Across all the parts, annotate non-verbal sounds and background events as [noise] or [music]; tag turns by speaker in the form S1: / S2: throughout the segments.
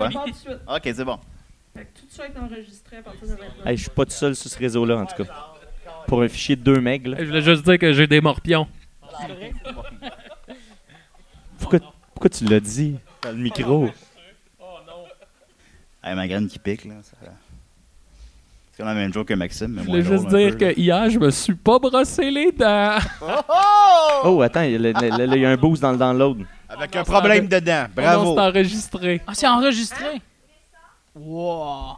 S1: On part tout de suite.
S2: Ok, c'est bon.
S1: Fait que tout ça est enregistré à partir de maintenant.
S3: Hey, je suis pas tout seul sur ce réseau-là, en tout cas. Pour un fichier de 2 MB, là.
S4: Je voulais juste dire que j'ai des morpions.
S3: Pourquoi, pourquoi tu l'as dit? Dans le micro?
S2: Hey, ma graine qui pique, là. ça- C'est comme la même joke que Maxime, mais
S4: Je
S2: moins
S4: voulais juste
S2: drôle un
S4: dire
S2: peu, là.
S4: que hier, je me suis pas brossé les dents.
S3: Oh, attends, il y a, le- le- le- il y a un boost dans le download.
S2: Avec un problème dedans.
S4: Non,
S2: Bravo.
S4: c'est enregistré.
S5: Ah, c'est enregistré? Wow!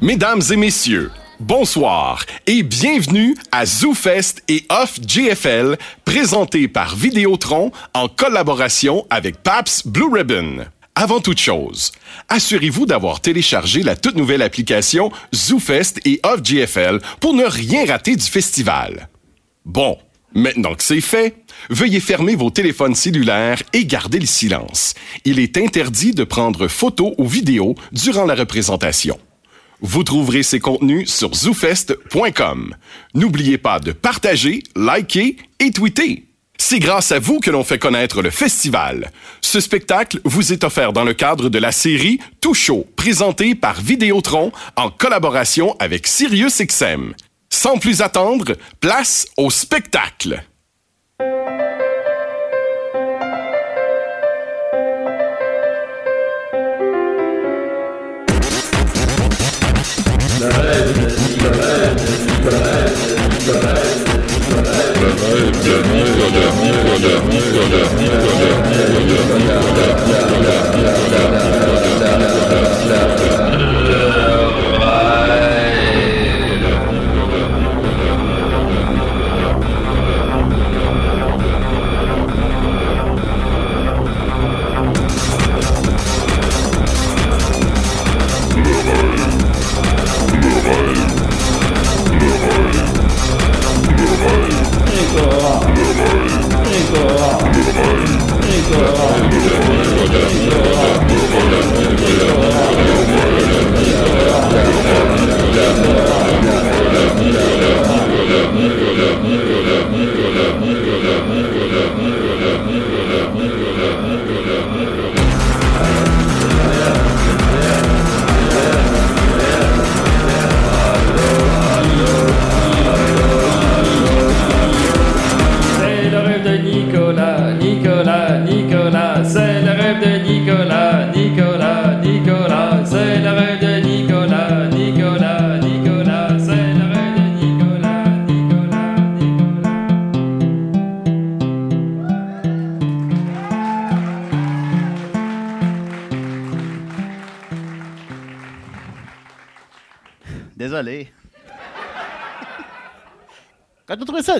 S6: Mesdames et messieurs, bonsoir et bienvenue à ZooFest et Off GFL, présenté par Vidéotron en collaboration avec PAPS Blue Ribbon. Avant toute chose, assurez-vous d'avoir téléchargé la toute nouvelle application ZooFest et Off GFL pour ne rien rater du festival. Bon, maintenant que c'est fait, veuillez fermer vos téléphones cellulaires et garder le silence. Il est interdit de prendre photos ou vidéos durant la représentation. Vous trouverez ces contenus sur zoofest.com. N'oubliez pas de partager, liker et tweeter. C'est grâce à vous que l'on fait connaître le festival. Ce spectacle vous est offert dans le cadre de la série Tout Show, présentée par Vidéotron en collaboration avec SiriusXM. Sans plus attendre, place au spectacle.
S4: C'est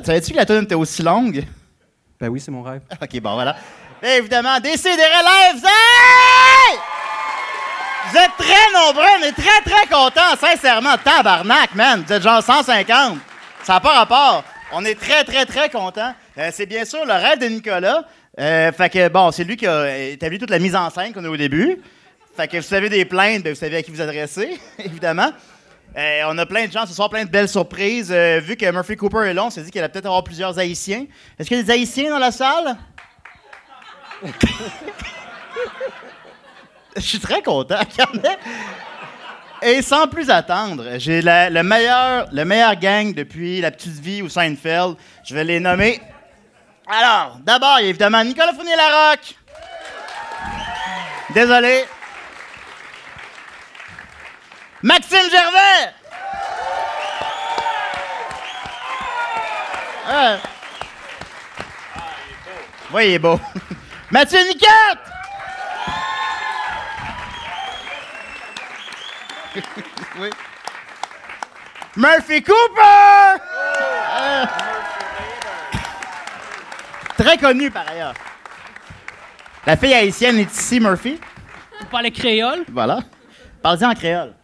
S2: savais-tu que la tune était aussi longue?
S3: Ben oui, c'est mon rêve. [laughs]
S2: Ok, bon, voilà. Bien évidemment, décidez relève. Hey! Vous êtes très nombreux, on est très, très contents, sincèrement. Tabarnak, man. Vous êtes genre 150. Ça n'a pas rapport. On est très, très, très contents. Euh, c'est bien sûr le rêve de Nicolas. Euh, fait que, bon, c'est lui qui a établi toute la mise en scène qu'on a au début. Fait que vous avez des plaintes, ben, vous savez à qui vous adresser, [laughs] évidemment. Euh, on a plein de gens ce soir, plein de belles surprises. Euh, vu que Murphy Cooper est long, on s'est dit qu'il allait peut-être avoir plusieurs Haïtiens. Est-ce qu'il y a des Haïtiens dans la salle? [laughs] Je suis très content. Et sans plus attendre, j'ai le meilleur, le meilleur gang depuis La Petite Vie ou Seinfeld. Je vais les nommer. Alors, d'abord, il y a évidemment Nicolas Fournier-Larocque. Désolé. Maxime Gervais. Ah. Oui, il est beau. [laughs] Mathieu Niquette! [laughs] oui. Murphy Cooper! Euh. Très connu par ailleurs. La fille haïtienne est ici, Murphy.
S5: Vous parlez créole?
S2: Voilà. Parlez en créole.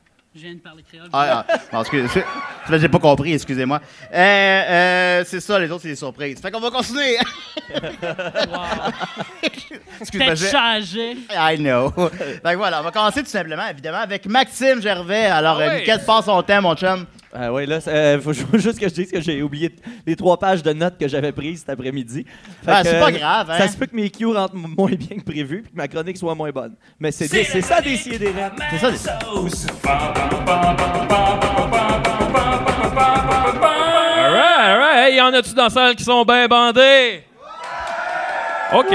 S5: Je viens de parler créole.
S2: Ah, ah. Non, excuse- c'est- c'est- j'ai pas compris, excusez-moi. Euh, euh, c'est ça, les autres, c'est des surprises. Fait qu'on va continuer.
S5: Peut-être
S2: j'ai-
S5: changé.
S2: I know. Fait que voilà, on va commencer tout simplement, évidemment, avec Maxime Gervais. Alors,
S4: Ah
S2: euh,
S4: oui.
S2: Niquette, passe son temps, mon chum.
S7: Ah ouais, là, il [laughs] faut juste que je dise que j'ai oublié les trois pages de notes que j'avais prises cet après-midi.
S2: Ah, c'est pas
S7: euh,
S2: grave, hein?
S7: Ça se peut que mes cues rentrent moins bien que prévu puis que ma chronique soit moins bonne. Mais c'est des- c'est ça, des des rêves.
S2: C'est ça, des-
S8: Alright, alright. Hey, y en a-tu dans la salle qui sont bien bandés? OK.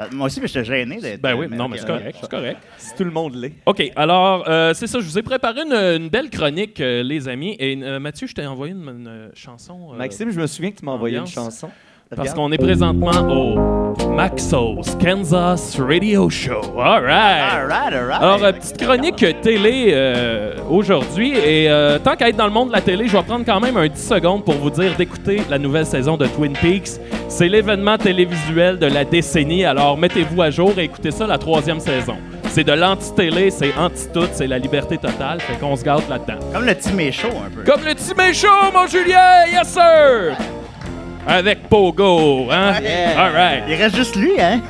S2: Euh, Moi aussi, mais j'étais gêné d'être.
S8: Ben oui,
S2: mais
S8: non, mais c'est correct, c'est correct.
S7: Si tout le monde l'est.
S8: OK, alors, euh, c'est ça, je vous ai préparé une, une belle chronique, euh, les amis. Et euh, Mathieu, je t'ai envoyé une, une, euh, chanson. euh,
S7: Maxime, je me souviens que tu m'as envoyé une chanson.
S8: Parce qu'on est présentement au Maxos Kansas Radio Show. All right.
S2: All right, all right.
S8: Alors, euh, petite chronique télé euh, aujourd'hui. Et euh, tant qu'à être dans le monde de la télé, je vais prendre quand même un 10 secondes pour vous dire d'écouter la nouvelle saison de Twin Peaks. C'est l'événement télévisuel de la décennie. Alors, mettez-vous à jour et écoutez ça, la troisième saison. C'est de l'anti-télé, c'est anti-tout, c'est la liberté totale. Fait qu'on se gâte là-dedans.
S2: Comme le Timé Show, un peu.
S8: Comme le petit Show, mon Julien! Yes, sir! Avec Pogo, hein?
S2: Yeah.
S8: All right.
S2: Il reste juste lui, hein?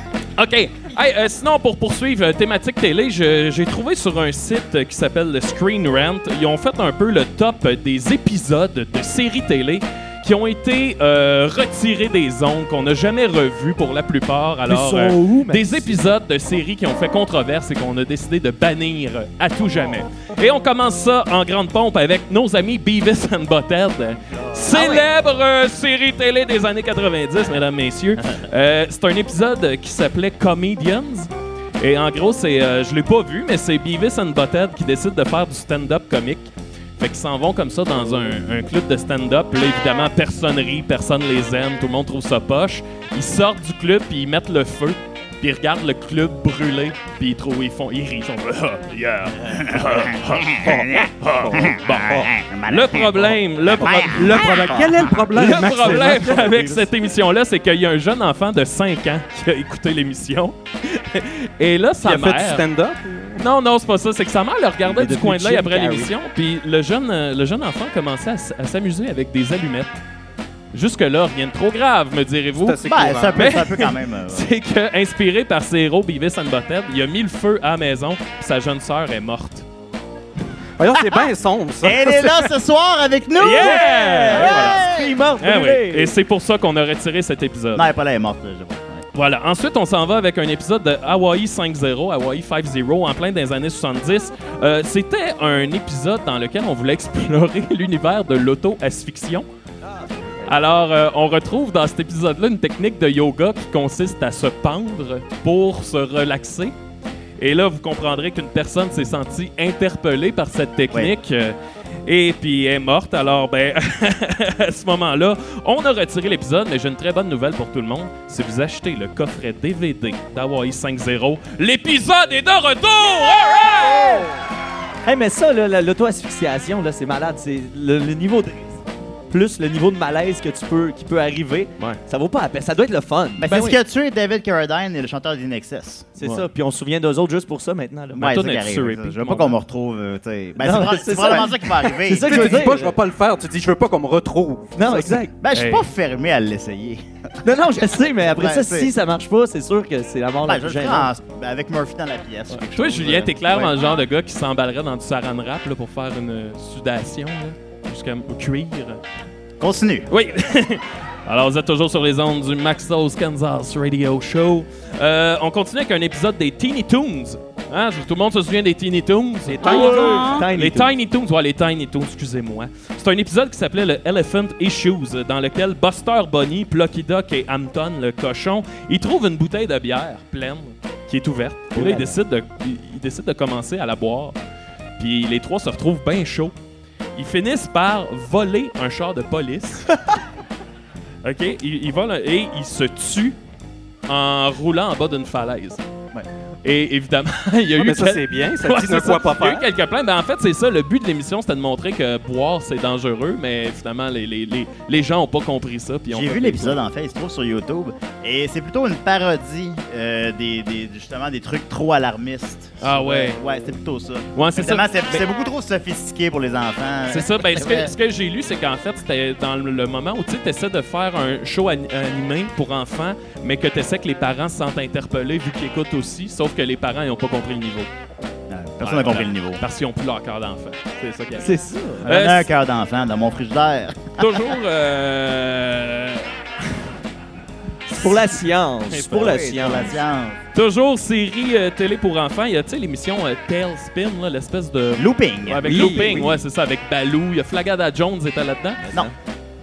S8: OK. Hey, euh, sinon, pour poursuivre euh, thématique télé, je- j'ai trouvé sur un site euh, qui s'appelle le Screen Rant, ils ont fait un peu le top des épisodes de séries télé qui ont été euh, retirés des ondes, qu'on n'a jamais revus pour la plupart. Alors, euh,
S7: où,
S8: des épisodes de séries qui ont fait controverse et qu'on a décidé de bannir à tout jamais. Et on commence ça en grande pompe avec nos amis Beavis and Butthead. Célèbre euh, série télé des années 90, mesdames, messieurs. Euh, c'est un épisode qui s'appelait Comedians. Et en gros, c'est, je l'ai pas vu, mais c'est Beavis and Butthead qui décident de faire du stand-up comique. Fait qu'ils s'en vont comme ça dans un, un club de stand-up. Là, évidemment, personne rit, personne les aime, tout le monde trouve ça poche. Ils sortent du club, puis ils mettent le feu. Puis ils regardent le club brûler, puis ils trouvent, ils font, ils rient, ils sont Ah, yeah. [laughs] Bon. Le problème, le, pro-
S7: Le problème. Quel est le problème,
S8: le
S7: Maxime?
S8: problème avec cette émission-là, c'est qu'il y a un jeune enfant de 5 ans qui a écouté l'émission. [laughs] Et là, sa
S7: Il a fait du stand-up?
S8: Non, non, c'est pas ça. C'est que sa mère le regardait du coin de l'œil après l'émission. Puis le jeune, euh, le jeune enfant commençait à, s'amuser avec des allumettes. Jusque-là, rien de trop grave, me direz-vous.
S2: Ben, c'est un, peu-
S8: Mais-
S2: c'est un peu quand même. euh, ouais. [laughs]
S8: C'est que, inspiré par ses héros Beavis and Butthead, il a mis le feu à la maison, puis sa jeune sœur est morte.
S7: Voyons, c'est bien sombre, ça.
S2: Elle est là ce soir avec nous!
S8: Yeah!
S7: Il est mort,
S8: Ah oui. Et c'est pour ça qu'on a retiré cet épisode.
S2: Non, elle est pas là, elle est morte. là, je vois. Ouais.
S8: Voilà. Ensuite, on s'en va avec un épisode de Hawaii 5.0, Hawaii 5.0, en plein des années 70. Euh, C'était un épisode dans lequel on voulait explorer [laughs] l'univers de l'auto-asphyxion. Alors, euh, on retrouve dans cet épisode-là une technique de yoga qui consiste à se pendre pour se relaxer. Et là, vous comprendrez qu'une personne s'est sentie interpellée par cette technique. euh, et puis est morte. Alors, ben, [laughs] à ce moment-là, on a retiré l'épisode, mais j'ai une très bonne nouvelle pour tout le monde. Si vous achetez le coffret DVD d'Hawaii 5.0, l'épisode est de retour! All!
S7: Hey, mais ça, l'auto-asphyxiation, c'est malade. C'est le, le niveau de plus le niveau de malaise que tu peux, qui peut arriver.
S8: Ouais.
S7: Ça vaut pas la peine. Ça doit être le fun.
S2: Ben,
S7: Ben
S2: c'est
S7: oui.
S2: ce qui a tué David Carradine et le chanteur d'Inexcess.
S7: C'est
S2: Ouais.
S7: ça. Puis on se souvient d'eux autres juste pour ça maintenant. Là.
S2: Ouais, Je veux pas qu'on me retrouve. euh. Ben, c'est
S7: c'est ça.
S2: probablement ça qui va arriver.
S7: C'est ça que
S9: Tu
S7: je veux
S9: dis
S7: dire.
S9: pas, je vais pas le faire. Tu dis, je veux pas qu'on me retrouve.
S7: Non, exact.
S2: Ben, je suis pas fermé à l'essayer. [laughs]
S7: Non, non, je sais, mais après ça, si ça marche pas, c'est sûr que c'est la mort
S2: Ben,
S7: la
S2: ben, avec Murphy dans la pièce.
S8: Toi,
S2: chose,
S8: Julien,
S2: euh,
S8: t'es clairement
S2: ouais.
S8: le genre de gars qui s'emballerait dans du saran wrap là, pour faire une euh, sudation, là, jusqu'à au cuir.
S2: Continue.
S8: Oui. [laughs] Alors, vous êtes toujours sur les ondes du Maxos Kansas Radio Show. Euh, on continue avec un épisode des Teeny Toons. Hein, tout le monde se souvient des Teeny Toons? Les
S7: Tiny
S8: les
S7: Toons.
S8: Tiny Toons, ouais, les Tiny Toons, excusez-moi. C'est un épisode qui s'appelait le Elephant Issues, dans lequel Buster Bunny, Plucky Duck et Hampton, le cochon, ils trouvent une bouteille de bière pleine qui est ouverte. Et là, ils décident, de, ils, ils décident de commencer à la boire. Puis les trois se retrouvent bien chauds. Ils finissent par voler un char de police. [laughs] OK? Ils, ils volent un- et ils se tuent en roulant en bas d'une falaise. Et évidemment, [laughs] il y a
S9: Ah,
S8: eu
S9: mais ça,
S8: quel-
S9: c'est bien. Ça
S8: Ouais,
S9: dit ne
S8: ça.
S9: pas
S8: Il y a eu
S9: faire.
S8: quelques plaintes. Ben, en fait, c'est ça. Le but de l'émission, c'était de montrer que boire, c'est dangereux, mais finalement, les, les, les, les gens n'ont pas compris ça.
S2: J'ai vu l'épisode en fait, il se trouve sur YouTube. Et c'est plutôt une parodie euh, des, des- justement des trucs trop alarmistes.
S8: Ah ouais.
S2: euh, ouais, c'est plutôt ça.
S8: Ouais, c'est
S2: c'est c'est beaucoup trop sophistiqué pour les enfants.
S8: C'est ça. Ben, ce, que, ce que j'ai lu, c'est qu'en fait, c'était dans le moment où tu essaies de faire un show ani- animé pour enfants, mais que tu essaies que les parents se sentent interpellés vu qu'ils écoutent aussi, sauf que les parents n'ont pas compris le niveau.
S2: Personne n'a compris le niveau.
S8: Parce qu'ils ont plus leur cœur d'enfant. C'est ça qui arrive.
S7: C'est ça.
S8: Euh,
S2: un cœur d'enfant dans mon frigidaire. [laughs]
S8: Toujours. euh,
S7: pour la science. Pour la
S2: Oui,
S7: science.
S2: la science.
S8: Toujours série euh, télé pour enfants. Il y a, tu sais, l'émission euh, Tailspin, l'espèce de.
S2: Looping.
S8: Ouais, avec
S7: Oui,
S8: Looping,
S7: oui.
S8: ouais, c'est ça, avec Baloo. Il y a Flagada Jones était là-dedans?
S2: Non.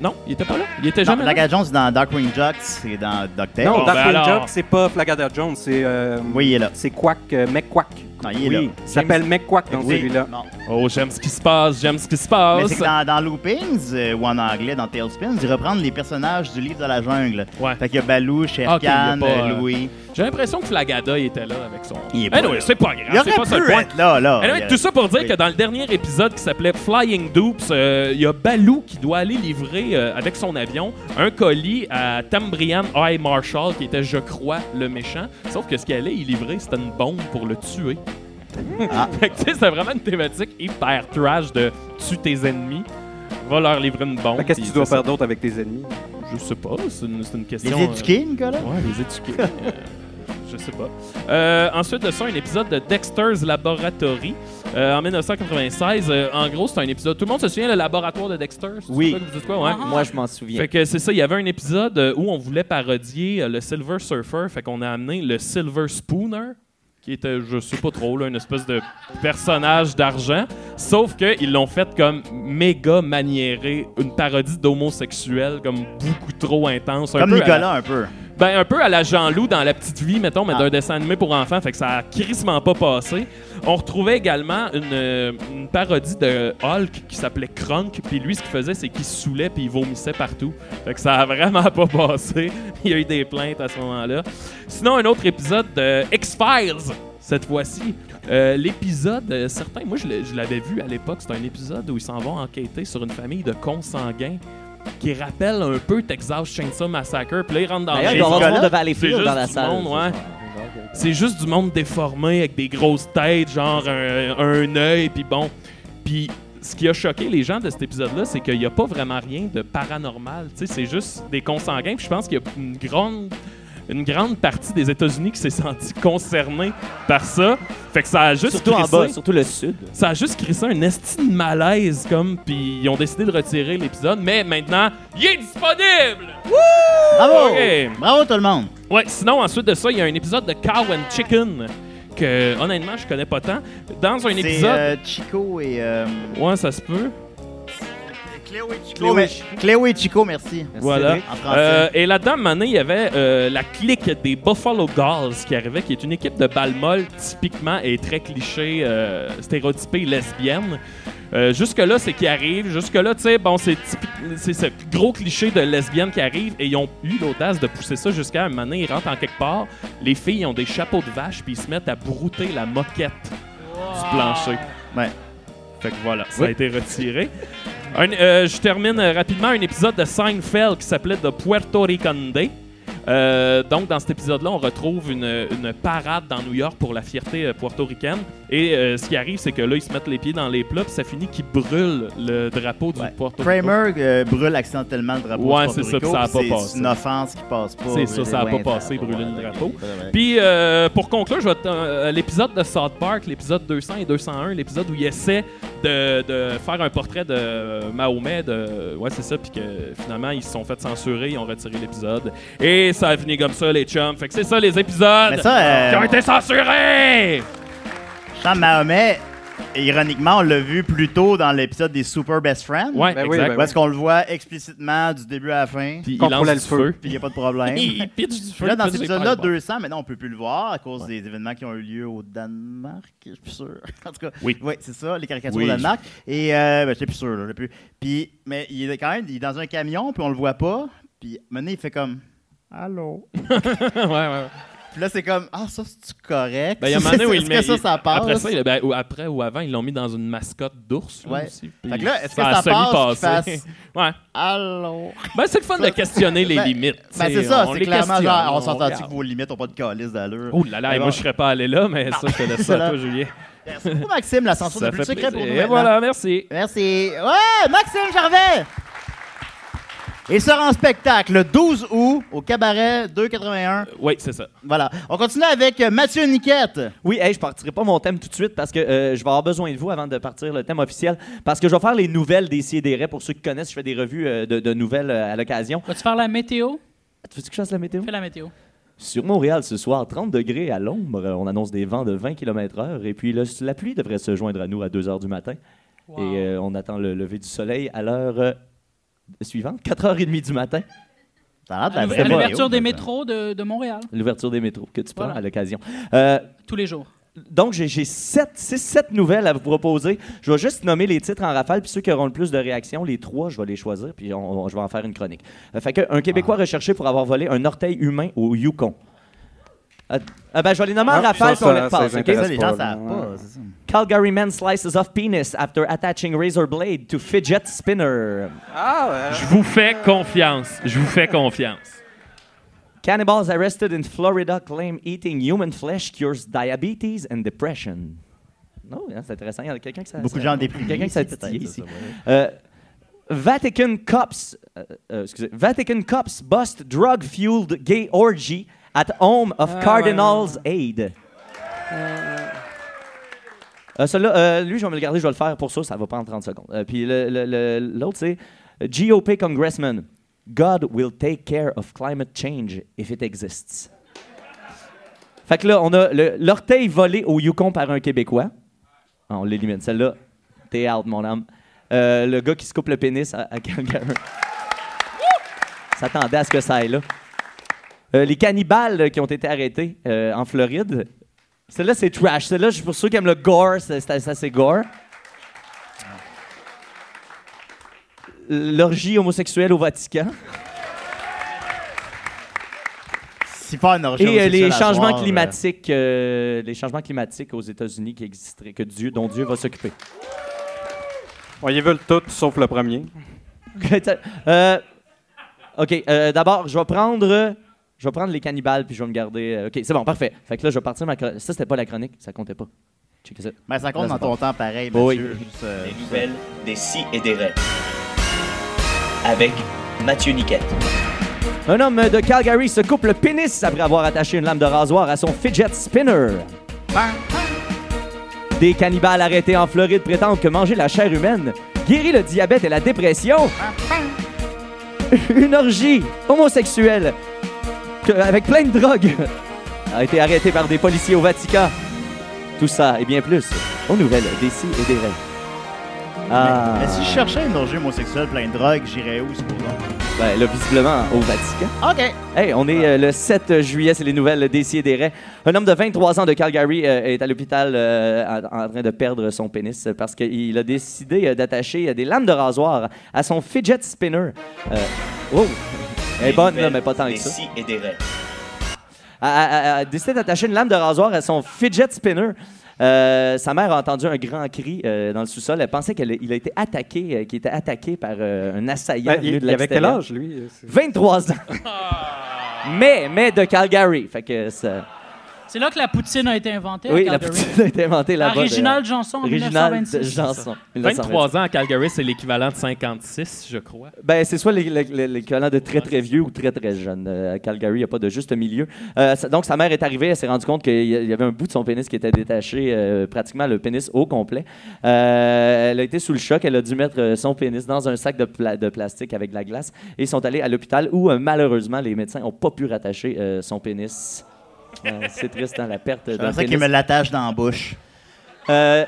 S8: Non, il était pas là. Il était
S2: Non,
S8: jamais là.
S2: Laga Jones, c'est dans Darkwing Duck, c'est dans DuckTales.
S9: Non,
S8: Bon,
S9: Darkwing
S8: ben alors.
S9: Duck, c'est pas Flagada Jones, c'est. euh,
S2: Oui, il est là.
S9: C'est Quack, euh, McQuack.
S2: Non, il est là.
S9: Oui, il s'appelle McQuack dans
S2: Oui.
S9: celui-là.
S2: Non.
S8: Oh, j'aime ce qui se passe, j'aime ce qui se
S2: Mais
S8: passe.
S2: c'est que dans, dans Loopings, euh, ou en anglais, dans Tailspin, ils reprennent les personnages du livre de la jungle.
S8: Ouais.
S2: Fait qu'il y a Baloo, Sher
S8: Ah, ok, il y a
S2: Khan,
S8: pas,
S2: euh,
S8: euh,
S2: Louis.
S8: J'ai l'impression que Flagada il était là avec son.
S2: Il est pas
S8: Anyway,
S2: là.
S8: c'est pas
S2: Il
S8: grave, c'est
S2: aurait
S8: pas ça le
S2: pu
S8: point.
S2: être là, là.
S8: Anyway,
S2: Il y a-
S8: tout ça pour dire
S2: Oui.
S8: que dans le dernier épisode qui s'appelait Flying Dupes, euh, il y a Baloo qui doit aller livrer euh, avec son avion un colis à Tambrian High Marshall, qui était, je crois, le méchant. Sauf que ce qu'il allait y livrer, c'était une bombe pour le tuer.
S2: Ah. [laughs]
S8: fait que, tu sais, c'était vraiment une thématique hyper trash de tue tes ennemis, va leur livrer une bombe.
S9: Qu'est-ce que tu dois
S8: c'est
S9: faire d'autre avec tes ennemis?
S8: Je sais pas, c'est une, c'est une question.
S2: Les
S8: euh,
S2: éduquer, Nicolas?
S8: Ouais, les éduquer. Euh, je sais pas. Euh, ensuite de ça, un épisode de Dexter's Laboratory euh, en 1996. Euh, en gros, c'est un épisode. Tout le monde se souvient le laboratoire de Dexter
S7: Oui.
S8: ça que vous dites quoi? Ouais?
S7: Moi, je m'en souviens.
S8: Fait que c'est ça, il y avait un épisode euh, où on voulait parodier le Silver Surfer, fait qu'on a amené le Silver Spooner, qui était, je sais pas trop, là, une espèce de personnage d'argent, sauf qu'ils l'ont fait comme méga maniéré, une parodie d'homosexuel, comme beaucoup trop intense. un
S2: Comme
S8: peu à
S2: Nicolas, un peu.
S8: Ben, un peu à la Jean-Loup dans La Petite Vie, mettons, mais
S2: Ah.
S8: d'un dessin animé pour enfants, fait que ça a crissement pas passé. On retrouvait également une, euh, une parodie de Hulk qui s'appelait Crunk, puis lui, ce qu'il faisait, c'est qu'il se saoulait puis il vomissait partout. Fait que ça a vraiment [laughs] pas passé. Il y a eu des plaintes à ce moment-là. Sinon, un autre épisode de X-Files, cette fois-ci. Euh, L'épisode, euh, certains, moi je l'avais vu à l'époque, c'est un épisode où ils s'en vont enquêter sur une famille de consanguins qui rappelle un peu Texas Chainsaw Massacre. Puis là, ils rentrent dans le
S7: il doit avoir du
S2: Nicolas,
S7: monde de
S8: c'est
S7: Valleyfield
S8: juste
S7: dans la salle.
S8: monde, ouais. c'est juste du monde déformé avec des grosses têtes, genre un, un œil, puis bon. Puis ce qui a choqué les gens de cet épisode-là, c'est qu'il n'y a pas vraiment rien de paranormal. Tu sais, c'est juste des consanguins. Puis je pense qu'il y a une grande, une grande partie des États-Unis qui s'est sentie concernée par ça. Fait que ça a juste
S7: Surtout en
S8: crissé-
S7: bas, surtout le sud.
S8: ça a juste créé ça un esti de malaise, comme, puis ils ont décidé de retirer l'épisode. Mais maintenant, il est disponible!
S2: Bravo!
S8: Ok.
S2: Bravo tout le monde!
S8: Ouais, sinon, ensuite de ça, il y a un épisode de Cow and Chicken que, honnêtement, je connais pas tant. Dans un épisode.
S2: euh, Chico et... euh,
S8: Ouais, ça se peut.
S2: Cléo et Chico.
S7: Cléo et
S2: mais-
S7: Chico.
S2: Chico, merci.
S8: Voilà. Euh, et là-dedans, maintenant, il y avait euh, la clique des Buffalo Gulls qui arrivait, qui est une équipe de balles molles typiquement et très cliché, euh, stéréotypée lesbienne. Euh, jusque-là, c'est qui arrive. Jusque-là, tu sais, bon, c'est typique- c'est ce gros cliché de lesbienne qui arrive et ils ont eu l'audace de pousser ça jusqu'à un moment donné, ils rentrent en quelque part. Les filles ont des chapeaux de vache puis ils se mettent à brouter la moquette du plancher.
S2: Ouais.
S8: Fait que voilà, ça a été retiré. Euh, je termine euh, rapidement un épisode de Seinfeld qui s'appelait The Puerto Rican Day. Euh, donc, dans cet épisode-là, on retrouve une, une parade dans New York pour la fierté euh, portoricaine. Et euh, ce qui arrive, c'est que là, ils se mettent les pieds dans les plats, puis ça finit qu'ils brûlent le drapeau du
S2: Ouais.
S8: Puerto Rico.
S2: Kramer euh, brûle accidentellement le drapeau
S8: Ouais, ça, puis
S2: Rico,
S8: ça a
S2: puis
S8: pas
S2: c'est-
S8: passé.
S2: C'est une offense qui passe pas.
S8: C'est ça, ça a pas passé,
S2: ça
S8: brûler le drapeau. Puis, pour conclure, l'épisode de South Park, l'épisode 200 et 201, l'épisode où il essaie de, de faire un portrait de Mahomet, de, ouais, c'est ça, puis que finalement, ils se sont fait censurer, ils ont retiré l'épisode. Et ça a fini comme ça, les chums. Fait que c'est ça, les épisodes
S2: ça, euh,
S8: qui ont été censurés!
S2: Jean Mahomet, ironiquement, on l'a vu plus tôt dans l'épisode des Super Best Friends.
S8: Ouais,
S9: Ben oui,
S8: exact.
S9: ben
S2: Où est-ce qu'on le voit explicitement du début à la fin,
S8: Puis il lance
S9: le
S8: du
S9: feu.
S2: puis il n'y a pas de problème.
S8: Il pitch du
S2: Puis
S8: feu.
S2: là, dans cet
S8: c'est
S2: épisode-là,
S8: pas
S2: 200, maintenant, on peut plus le voir à cause des événements qui ont eu lieu au Danemark. Je suis plus sûr. [laughs] En tout cas,
S8: Oui.
S2: c'est ça, les caricatures
S8: Oui.
S2: au Danemark. Et, euh, ben, j'étais plus sûr, là, plus. Puis, mais il est quand même il est dans un camion, puis on le voit pas. Puis maintenant, il fait comme Allô? [laughs]
S8: ouais, ouais.
S2: Puis là, c'est comme Ah, ça, c'est correct?
S8: Ben, il y a un moment [laughs] donné où il met.
S2: ça, ça passe?
S8: Après ça, il- ben, ou après ou avant, ils l'ont mis dans une mascotte d'ours. là,
S2: Ouais.
S8: aussi, puis
S2: Fait que là, est-ce que ça passe
S8: semi-passé.
S2: qu'il fasse- [laughs]
S8: Ouais.
S2: Allô?
S8: Ben, c'est le fun de questionner les
S2: Ben-
S8: limites.
S2: Ben, c'est ça, c'est
S8: les
S2: clairement genre, on
S8: regarde.
S2: que vos limites n'ont pas de calice d'allure?
S8: Oh là là, et moi
S2: bon.
S8: je serais pas allé là, mais ça, je te laisse ça à toi, Julien.
S2: Merci beaucoup, Maxime, la censure de plus secret pour nous.
S8: Et
S2: maintenant.
S8: voilà, merci.
S2: Merci. Ouais, Maxime Gervais! Il sera en spectacle le 12 août au cabaret 281.
S8: Oui, c'est ça.
S2: Voilà. On continue avec euh, Mathieu Niquette.
S7: Oui, hey, je partirai pas mon thème tout de suite parce que euh, je vais avoir besoin de vous avant de partir le thème officiel. Parce que je vais faire les nouvelles des CDR. Pour ceux qui connaissent, je fais des revues euh, de, de nouvelles euh, à l'occasion.
S5: Vas-tu faire la météo?
S7: Tu veux que je fasse la météo?
S5: Fais la météo.
S7: Sur Montréal ce soir, 30 degrés à l'ombre. On annonce des vents de 20 km/h. Et puis le- la pluie devrait se joindre à nous à 2 h du matin.
S5: Wow.
S7: Et euh, on attend le lever du soleil à l'heure euh, suivante, 4h30 du matin.
S5: L'ouverture des métros de, de Montréal,
S7: L'ouverture des métros que tu prends
S5: Voilà.
S7: à l'occasion. Euh,
S5: tous les jours.
S7: donc, j'ai 6, 7 nouvelles à vous proposer. Je vais juste nommer les titres en rafale, puis ceux qui auront le plus de réactions, les trois, je vais les choisir, puis on- on- je vais en faire une chronique. Euh, fait que, un Québécois recherché pour avoir volé un orteil humain au Yukon. Ah, ah ben, je vais les nommer en
S9: Ah,
S7: rafale, puis on les
S9: ça,
S7: repasse,
S9: ça
S7: OK?
S9: les
S2: Ça, les gens
S9: pas,
S2: savent pas. c'est ça.
S7: Calgary man slices off penis after attaching razor blade to fidget spinner.
S9: Ah, ouais.
S8: Je vous fais confiance. Je vous fais confiance.
S7: Cannibals arrested in Florida claim eating human flesh cures diabetes and depression. Non, hein, c'est intéressant. Il y a quelqu'un qui ça-
S2: Beaucoup de gens déprimés.
S7: Quelqu'un qui s'est titillé
S2: c'est
S7: ici.
S2: ça, ouais.
S7: Euh, Vatican cops, euh, euh, excusez, Vatican cops bust drug-fueled gay orgy at home of
S9: Ah,
S7: Cardinals Aid. Euh, celui-là, euh, lui, je vais me le garder, je vais le faire pour ça, ça va prendre 30 secondes. Euh, puis l'autre, c'est GOP Congressman. God will take care of climate change if it exists. Fait que là, on a l'orteil volé au Yukon par un Québécois. Ah, on l'élimine. Celle-là, t'es out, mon âme. Le gars qui se coupe le pénis à, à Calgary. [laughs] S'attendait à ce que ça aille là. Euh, les cannibales qui ont été arrêtés euh, en Floride. Celle-là, c'est trash. Celle-là, je- pour ceux qui aiment le gore, c'est c'est- gore. L'orgie homosexuelle au Vatican.
S2: C'est pas une orgie
S7: Et euh, les changements
S2: soir,
S7: climatiques, euh, les changements climatiques aux États-Unis qui existeraient, que Dieu, dont Dieu va s'occuper.
S9: On y veut tout, sauf le premier. [laughs]
S7: Euh, ok, euh, d'abord, je vais prendre, je vais prendre les cannibales puis je vais me garder. euh, ok, c'est bon, parfait. Fait que là, je vais partir ma chronique. Ça, c'était pas la chronique, ça comptait pas. Checkez ça.
S2: Ben, ça compte
S7: Là,
S2: dans ton temps pareil,
S7: Oui.
S2: monsieur. Juste, euh,
S10: Les nouvelles des si et des raies. Avec Mathieu Niquette.
S7: Un homme de Calgary se coupe le pénis après avoir attaché une lame de rasoir à son fidget spinner. Des cannibales arrêtés en Floride prétendent que manger la chair humaine guérit le diabète et la dépression. Une orgie homosexuelle avec plein de drogues a été arrêtée par des policiers au Vatican. Tout ça et bien plus aux nouvelles des si et des rêves. Ah,
S2: Mais si je cherchais une orgie homosexuelle plein de drogue, j'irais où, supposons?
S7: ben, là, visiblement au Vatican.
S2: OK.
S7: Hey, on est euh, le 7 juillet, c'est les nouvelles des des raies. Un homme de 23 ans de Calgary euh, est à l'hôpital euh, en, en train de perdre son pénis parce qu'il a décidé euh, d'attacher des lames de rasoir à son fidget spinner. Euh, oh! Elle est bonne, là, mais pas tant que ça.
S10: si et des raies.
S7: A, a- a- a décidé d'attacher une lame de rasoir à son fidget spinner. Euh, sa mère a entendu un grand cri euh, dans le sous-sol. Elle pensait qu'il a été attaqué, euh, qu'il était attaqué par euh, un assaillant
S9: Ben, il,
S7: de
S9: il avait quel
S7: l'extérieur.
S9: âge, lui? euh, c'est-
S7: 23 ans. mais, mais de Calgary. Fait que ça-
S5: C'est là que la poutine a été inventée. à
S7: Oui, la
S5: Calgary.
S7: poutine a été inventée là-bas.
S5: Réginald Janson en
S7: Réginald
S5: 1926.
S7: Janson.
S8: 23 ans à Calgary, c'est l'équivalent de 56, je crois.
S7: Ben, c'est soit l'é- l'é- l'équivalent de très très vieux ou très très jeune. Euh, à Calgary, il n'y a pas de juste milieu. Euh, donc, sa mère est arrivée, elle s'est rendue compte qu'il y avait un bout de son pénis qui était détaché, euh, pratiquement le pénis au complet. Euh, elle a été sous le choc, elle a dû mettre son pénis dans un sac de, pla- de plastique avec de la glace et ils sont allés à l'hôpital où, euh, malheureusement, les médecins n'ont pas pu rattacher euh, son pénis. Euh, c'est triste, hein, la perte d'un
S2: C'est ça qu'il me l'attache dans la bouche.
S7: Euh,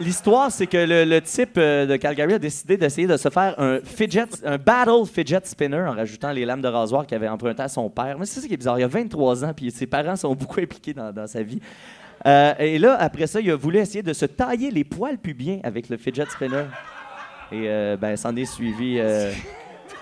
S7: L'histoire, c'est que le, le type euh, de Calgary a décidé d'essayer de se faire un fidget, un battle fidget spinner en rajoutant les lames de rasoir qu'il avait emprunté à son père. Mais c'est ça qui est bizarre. Il a 23 ans, puis ses parents sont beaucoup impliqués dans, dans sa vie. Euh, et là, après ça, il a voulu essayer de se tailler les poils pubiens avec le fidget spinner. Et euh, ben, s'en est suivi. euh,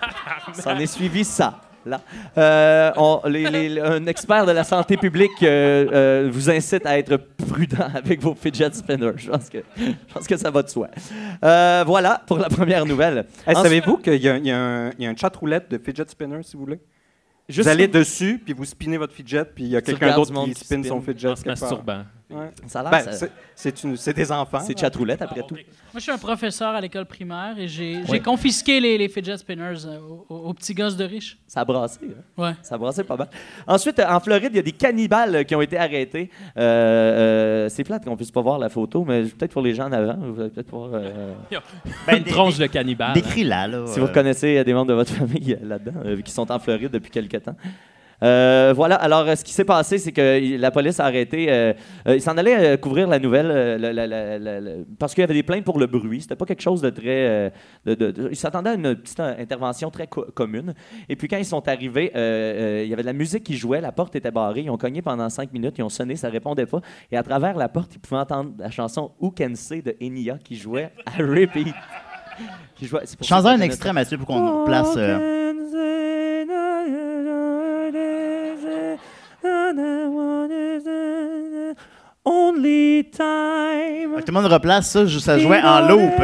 S7: [laughs] s'en est suivi ça. Là. Euh, on- les- les- un expert de la santé publique euh, euh, vous incite à être prudent avec vos fidget spinners. Je pense que, je pense que ça va de soi. Euh, voilà pour la première nouvelle.
S9: Hey,
S7: Ensuite-
S9: Savez-vous qu'il y, a- y un- il y a un chat roulette de fidget spinner, si vous voulez?
S7: Juste
S9: vous allez dessus, puis vous spinnez votre fidget, puis il y a quelqu'un d'autre qui
S7: qui
S9: spin
S7: spin
S9: son fidget.
S8: En se
S9: quelque part. Ouais.
S7: Ça a l'air,
S9: Ben,
S7: ça-
S9: c'est- une- des enfants.
S7: c'est chatroulette après tout.
S5: Moi, je suis un professeur à l'école primaire et j'ai confisqué les, les fidget spinners euh, aux, petits gosses de riches.
S7: Ça a brassé. hein?
S5: Ouais.
S7: Ça a brassé pas mal. Ensuite, euh, en Floride, il y a des cannibales euh, qui ont été arrêtés. Euh, euh, c'est plate qu'on puisse pas voir la photo, mais peut-être pour les gens en avant, vous allez peut-être voir. euh,
S2: Ben,
S8: Une
S2: des-
S8: tronche de cannibale.
S2: Décris-la, là.
S7: si vous reconnaissez euh, des membres de votre [laughs] famille là-dedans, euh, qui sont en Floride depuis quelque temps. Euh, voilà, alors euh, ce qui s'est passé, c'est que il- la police a arrêté. euh, euh, ils s'en allaient euh, couvrir la nouvelle la- la- la- la- la- parce qu'il y avait des plaintes pour le bruit. C'était pas quelque chose de très. de- de- de- ils s'attendaient à une petite intervention très co- commune. Et puis quand ils sont arrivés, il y avait de la musique qui jouait, la porte était barrée. Ils ont cogné pendant cinq minutes, ils ont sonné, ça répondait pas. Et à travers la porte, ils pouvaient entendre la chanson Who Can Say de Enya qui jouait à repeat. Qui jouait-
S2: un extrait, Mathieu, pour qu'on euh,
S7: Only time.
S2: Tout le monde replace ça, ça jouait en loop.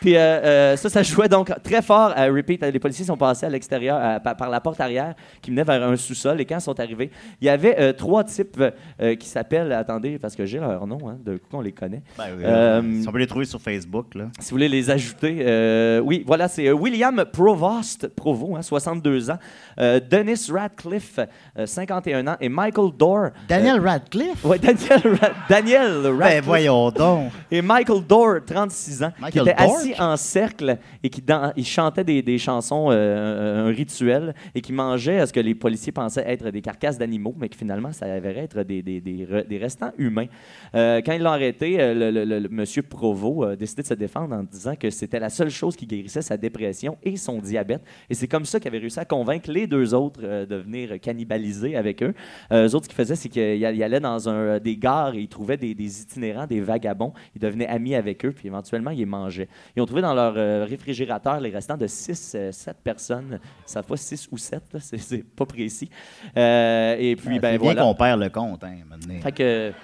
S7: Puis euh, euh, ça, ça jouait donc très fort à repeat. Les policiers sont passés à l'extérieur, à- par, par la porte arrière qui menait vers un sous-sol. Et quand ils sont arrivés, il y avait euh, trois types euh, qui s'appellent, attendez, parce que j'ai leur nom, hein, de coup on les connaît.
S2: Ben oui,
S7: Euh,
S2: si on peut les trouver sur Facebook, là.
S7: Si vous voulez les ajouter, euh, oui, voilà, c'est euh, William Provost, Provo, hein, 62 ans, euh, Dennis Radcliffe, euh, 51 ans, et Michael Dorr.
S2: Daniel Radcliffe?
S7: Oui, Daniel, Ra- Daniel Radcliffe.
S2: Ben voyons donc.
S7: Et Michael Dorr, 36 ans,
S2: Michael
S7: qui était
S2: Dorr?
S7: assis en cercle et qui dan- il chantait des, des chansons, euh, un, un rituel, et qui mangeait ce que les policiers pensaient être des carcasses d'animaux, mais qui finalement s'avérait être des, des, des, re- des restants humains. Euh, quand ils l'ont arrêté, euh, le, le- le- le monsieur Provo a décidé de se défendre en disant que c'était la seule chose qui guérissait sa dépression et son diabète. Et c'est comme ça qu'il avait réussi à convaincre les deux autres euh, de venir cannibaliser avec eux. Euh, eux autres, ce qu'ils faisaient, c'est qu'ils allaient dans un, des gares et ils trouvaient des, des itinérants, des vagabonds. Ils devenaient amis avec eux, puis éventuellement, ils les mangeaient. Ils ont trouvé dans leur euh, réfrigérateur les restants de 6, 7 personnes. Ça pas 6 ou 7, là, [laughs] c'est, pas précis. Euh, et puis,
S2: Ah,
S7: ben
S2: c'est bien
S7: voilà.
S2: qu'on perd le compte, hein, maintenant.
S7: Fait que. [laughs]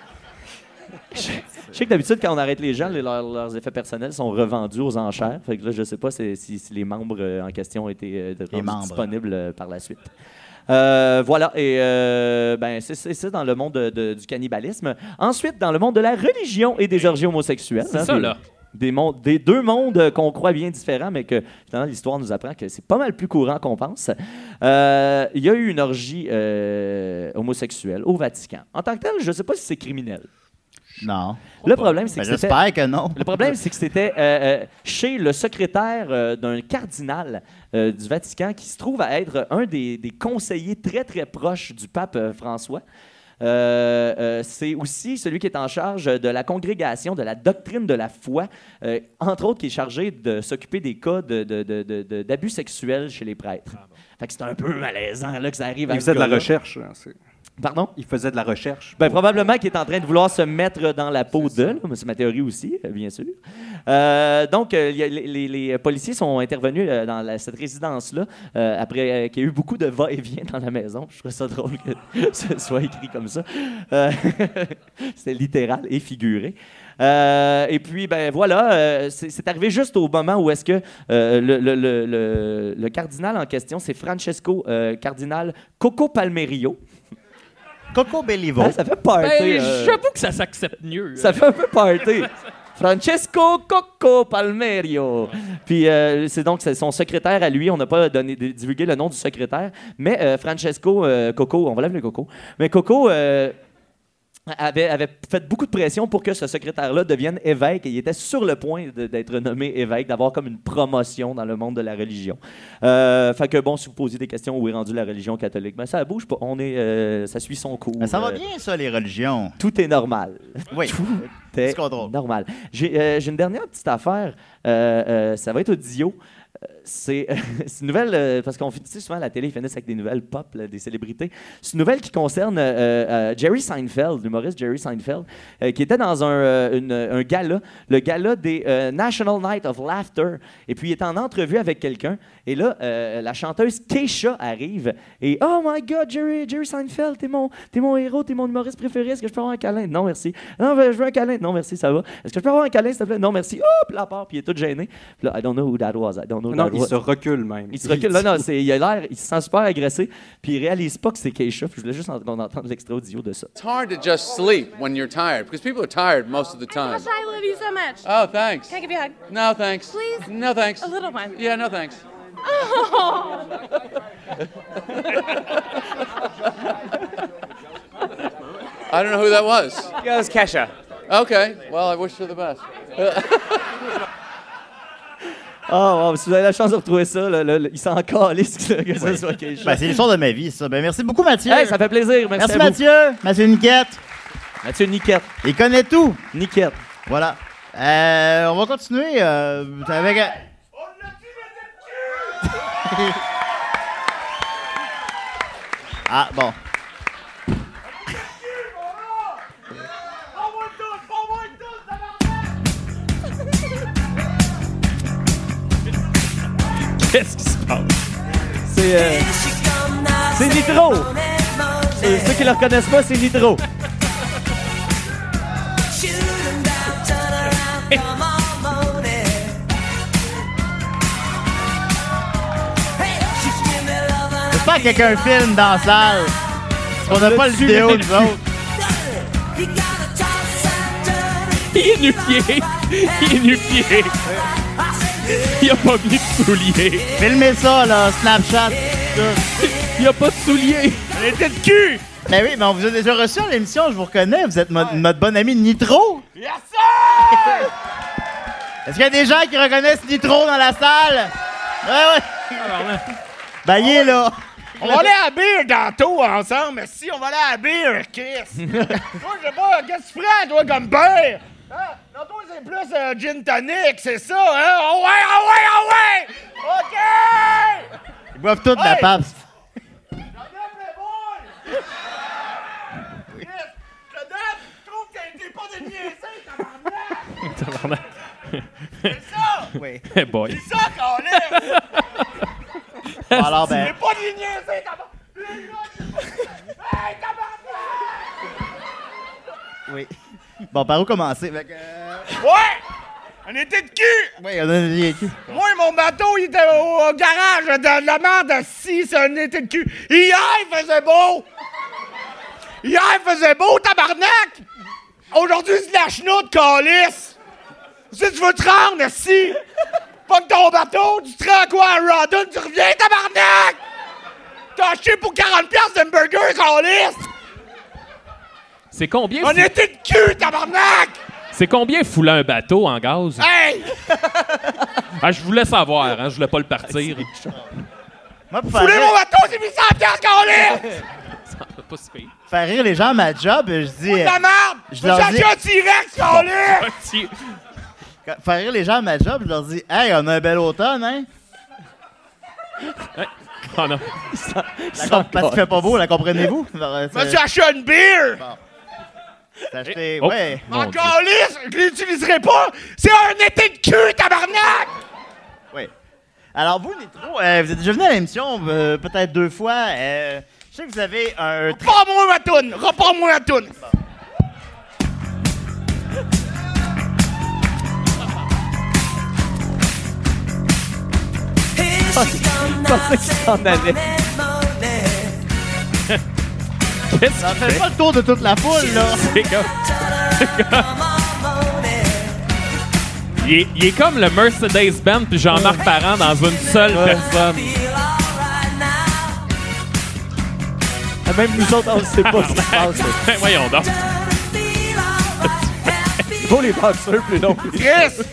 S7: Je je sais que d'habitude, quand on arrête les gens, les- leurs, leurs effets personnels sont revendus aux enchères. Fait que là, je sais pas si, les membres euh, en question ont été euh, disponibles euh, par la suite. Euh, voilà, et euh, ben, c'est ça dans le monde de- de- du cannibalisme. Ensuite, dans le monde de la religion et des orgies homosexuelles.
S8: C'est
S7: hein,
S8: ça, là.
S7: Des, mondes, des deux mondes qu'on croit bien différents, mais que finalement l'histoire nous apprend que c'est pas mal plus courant qu'on pense. Euh, Il y a eu une orgie euh, homosexuelle au Vatican. En tant que tel, je ne sais pas si c'est criminel.
S2: Non.
S7: Le problème, c'est
S2: Ben,
S7: que c'était-
S2: J'espère que non.
S7: le problème, c'est que c'était euh, chez le secrétaire euh, d'un cardinal euh, du Vatican qui se trouve à être un des, des conseillers très, très proches du pape François. Euh, euh, c'est aussi celui qui est en charge de la congrégation de la doctrine de la foi, euh, entre autres qui est chargé de s'occuper des cas de- de- de- de- de- d'abus sexuels chez les prêtres. Fait que c'est un peu malaisant là, que ça arrive à
S9: Il faisait de la recherche. hein,
S7: Pardon?
S9: Il faisait de la recherche.
S7: Ben, probablement qu'il est en train de vouloir se mettre dans la peau de, là, mais c'est ma théorie aussi, euh, bien sûr. Euh, donc, euh, les, les- les policiers sont intervenus dans la- cette résidence-là euh, après qu'il y a eu beaucoup de va-et-vient dans la maison. Je trouve ça drôle que [laughs] ce soit écrit comme ça. Euh, [laughs] C'était littéral et figuré. Euh, et puis, ben voilà, euh, c'est arrivé juste au moment où est-ce que euh, le, le- le- le- le cardinal en question, c'est Francesco Cardinal Coco Palmerio.
S2: Coco Bellivo.
S7: Ah, ça fait party.
S8: Ben,
S7: euh,
S8: J'avoue que ça s'accepte mieux.
S7: ça fait un peu party. [laughs] Francesco Coco Palmerio. Puis euh, c'est donc son secrétaire à lui. On n'a pas donné, divulgué le nom du secrétaire, mais euh, Francesco euh, Coco, on va l'appeler Coco. Mais Coco euh, avait, avait fait beaucoup de pression pour que ce secrétaire-là devienne évêque et il était sur le point d'être nommé évêque, d'avoir comme une promotion dans le monde de la religion. Euh, fait que bon, si vous posez des questions où est rendue la religion catholique, mais ça bouge pas. On est, euh, ça suit son cours.
S2: Mais ça va
S7: Euh,
S2: bien, ça, les religions.
S7: Tout est normal.
S2: Oui.
S7: Tout
S2: contrôle.
S7: normal. J'ai euh, j'ai une dernière petite affaire. Ça va être audio. Euh, [laughs] C'est une nouvelle, euh, parce qu'on sais, souvent à la télé, ils finissent avec des nouvelles pop, des célébrités. C'est une nouvelle qui concerne euh, euh, Jerry Seinfeld, l'humoriste Jerry Seinfeld, qui était dans un, un gala, le gala des National Night of Laughter. Et puis il était en entrevue avec quelqu'un Et là, euh, la chanteuse Keisha arrive et Oh my God, Jerry, Jerry Seinfeld, t'es mon, t'es mon héros, t'es mon humoriste préféré. Est-ce que je peux avoir un câlin? Non, merci. Non, ben, je veux un câlin. Non, merci, ça va. Est-ce que je peux avoir un câlin, s'il te plaît? Non, merci. Oh, puis là, elle part, puis il est tout gêné. Puis là, I don't know who that was. I don't know who
S9: Non,
S7: that
S9: il
S7: was.
S9: se recule même.
S7: Il se recule. Là, non, c'est- il a l'air, il se sent super agressé, puis il réalise pas que c'est Keisha. Puis je voulais juste en- qu'on entende l'extrait audio de ça.
S11: It's hard to just sleep when you're tired because people are tired most of the time.
S12: Gosh, I love you so much.
S11: Oh, thanks.
S12: Can I give you a hug?
S11: No, thanks.
S12: Please?
S11: No, thanks.
S12: A little one.
S11: Yeah, no, thanks.
S12: Oh.
S11: I don't know who that was.
S10: Yeah, it was Kesha.
S11: Okay, well, I wish her the best. [laughs]
S7: Wow, si vous avez la chance de retrouver ça, là, là, là, il s'en calisse que, que ça soit Keisha.
S2: Ben, c'est l'histoire de ma vie, ça. Ben, merci beaucoup, Mathieu.
S7: Hey, ça fait plaisir. Merci,
S2: Merci,
S7: à vous.
S2: Mathieu. Mathieu Niquette.
S7: Mathieu Niquette.
S2: Il connaît tout.
S7: Niquette.
S2: Voilà. Euh, on va continuer euh, avec. Ah, bon.
S8: Qu'est-ce qui se passe?
S7: C'est euh, c'est Nitro. Et ceux qui le reconnaissent pas, c'est Nitro. [laughs]
S2: J'espère que quelqu'un filme dans la salle. On n'a pas le vidéo, nous autres. [laughs]
S8: Il est nu-pied! Il est nu-pied! Il a pas mis de souliers!
S2: Filmez ça, là, Snapchat.
S8: Il a pas de souliers!
S2: On était de cul! Mais oui, mais on vous a déjà reçu à l'émission, je vous reconnais. Vous êtes mo- notre bon ami Nitro.
S13: Yes, sir! [laughs]
S2: Est-ce qu'il y a des gens qui reconnaissent Nitro dans la salle? Ouais, ouais. Ben, il est là.
S13: On va aller à la bière tantôt ensemble, mais si on va aller à la bière, Chris. [laughs] Toi, je sais pas, qu'est-ce que tu prends, toi, comme bière? Hein? Non, toi, c'est plus euh, gin tonic, c'est ça, hein? Oh ouais, oh ouais, oh ouais! OK!
S2: Ils boivent toute la
S13: Hey!
S2: Pabst.
S13: Chris, je te donne, je trouve que t'es pas de niaiser, [laughs] tabarnak! C'est ça!
S2: Oui.
S8: Hey boy.
S13: C'est ça qu'on laisse!
S2: Alors, ben.
S13: T'es pas de niaiser! Hey, tabarnak!
S2: Oui. Bon, par où commencer? Fait que, euh,
S13: Ouais! On était de cul!
S2: Oui, on a vieille cul.
S13: Moi, mon bateau, il était au, au garage de la merde si c'est un été de cul. Hier, il faisait beau! Hier, il faisait beau, tabarnak! Aujourd'hui, c'est de la chenoute, calice! Si tu veux te rendre, si! Pas que ton bateau, tu te rends quoi à Rodden, tu reviens, tabarnak! T'as acheté pour 40$ piastres d'un burger, calice!
S8: C'est combien?
S13: On
S8: fou-
S13: était de cul, tabarnak!
S8: C'est combien fouler un bateau en gaz?
S13: Hey!
S8: Ah, je voulais savoir, hein, je voulais pas le partir.
S2: Moi, pour rire,
S13: mon bateau, c'est 800$, piastres, calice! [laughs]
S8: pas si pire.
S2: faire rire les gens à ma job, je dis.
S13: De la merde!
S2: Je leur dis.
S13: J'ai un T-Rex,
S2: Quand- Faire rire les gens à ma job, je leur dis Hey, on a un bel automne, hein?
S8: Oh non.
S2: La comp- parce qu'il fait pas beau, la comprenez-vous? Alors, c'est-
S13: suis acheté une bière!
S2: c'est acheté-
S8: Oh.
S2: Ouais.
S8: Mon
S13: En
S8: Dieu.
S13: calice, je l'utiliserai pas! C'est un été de cul, tabarnak!
S2: Oui. Alors, vous, Nitro, euh, vous êtes déjà venu à l'émission euh, peut-être deux fois. euh, je sais que vous avez un.
S13: Repars-moi ma toune! Repars-moi ma toune!
S7: Je pensais qu'il s'en allait? [laughs]
S8: Qu'est-ce
S2: Ça
S8: qu'il
S2: fait
S8: fait?
S2: pas le tour de toute la foule, là.
S8: C'est comme... c'est comme- Il est, il est comme le Mercedes-Benz puis Jean-Marc Parent dans une seule personne.
S7: Ah, Même nous autres, on ne sait pas ce qui se passe. là. [laughs]
S8: Ben, Voyons donc.
S7: Pour les boxeurs plus longs.
S13: Chris!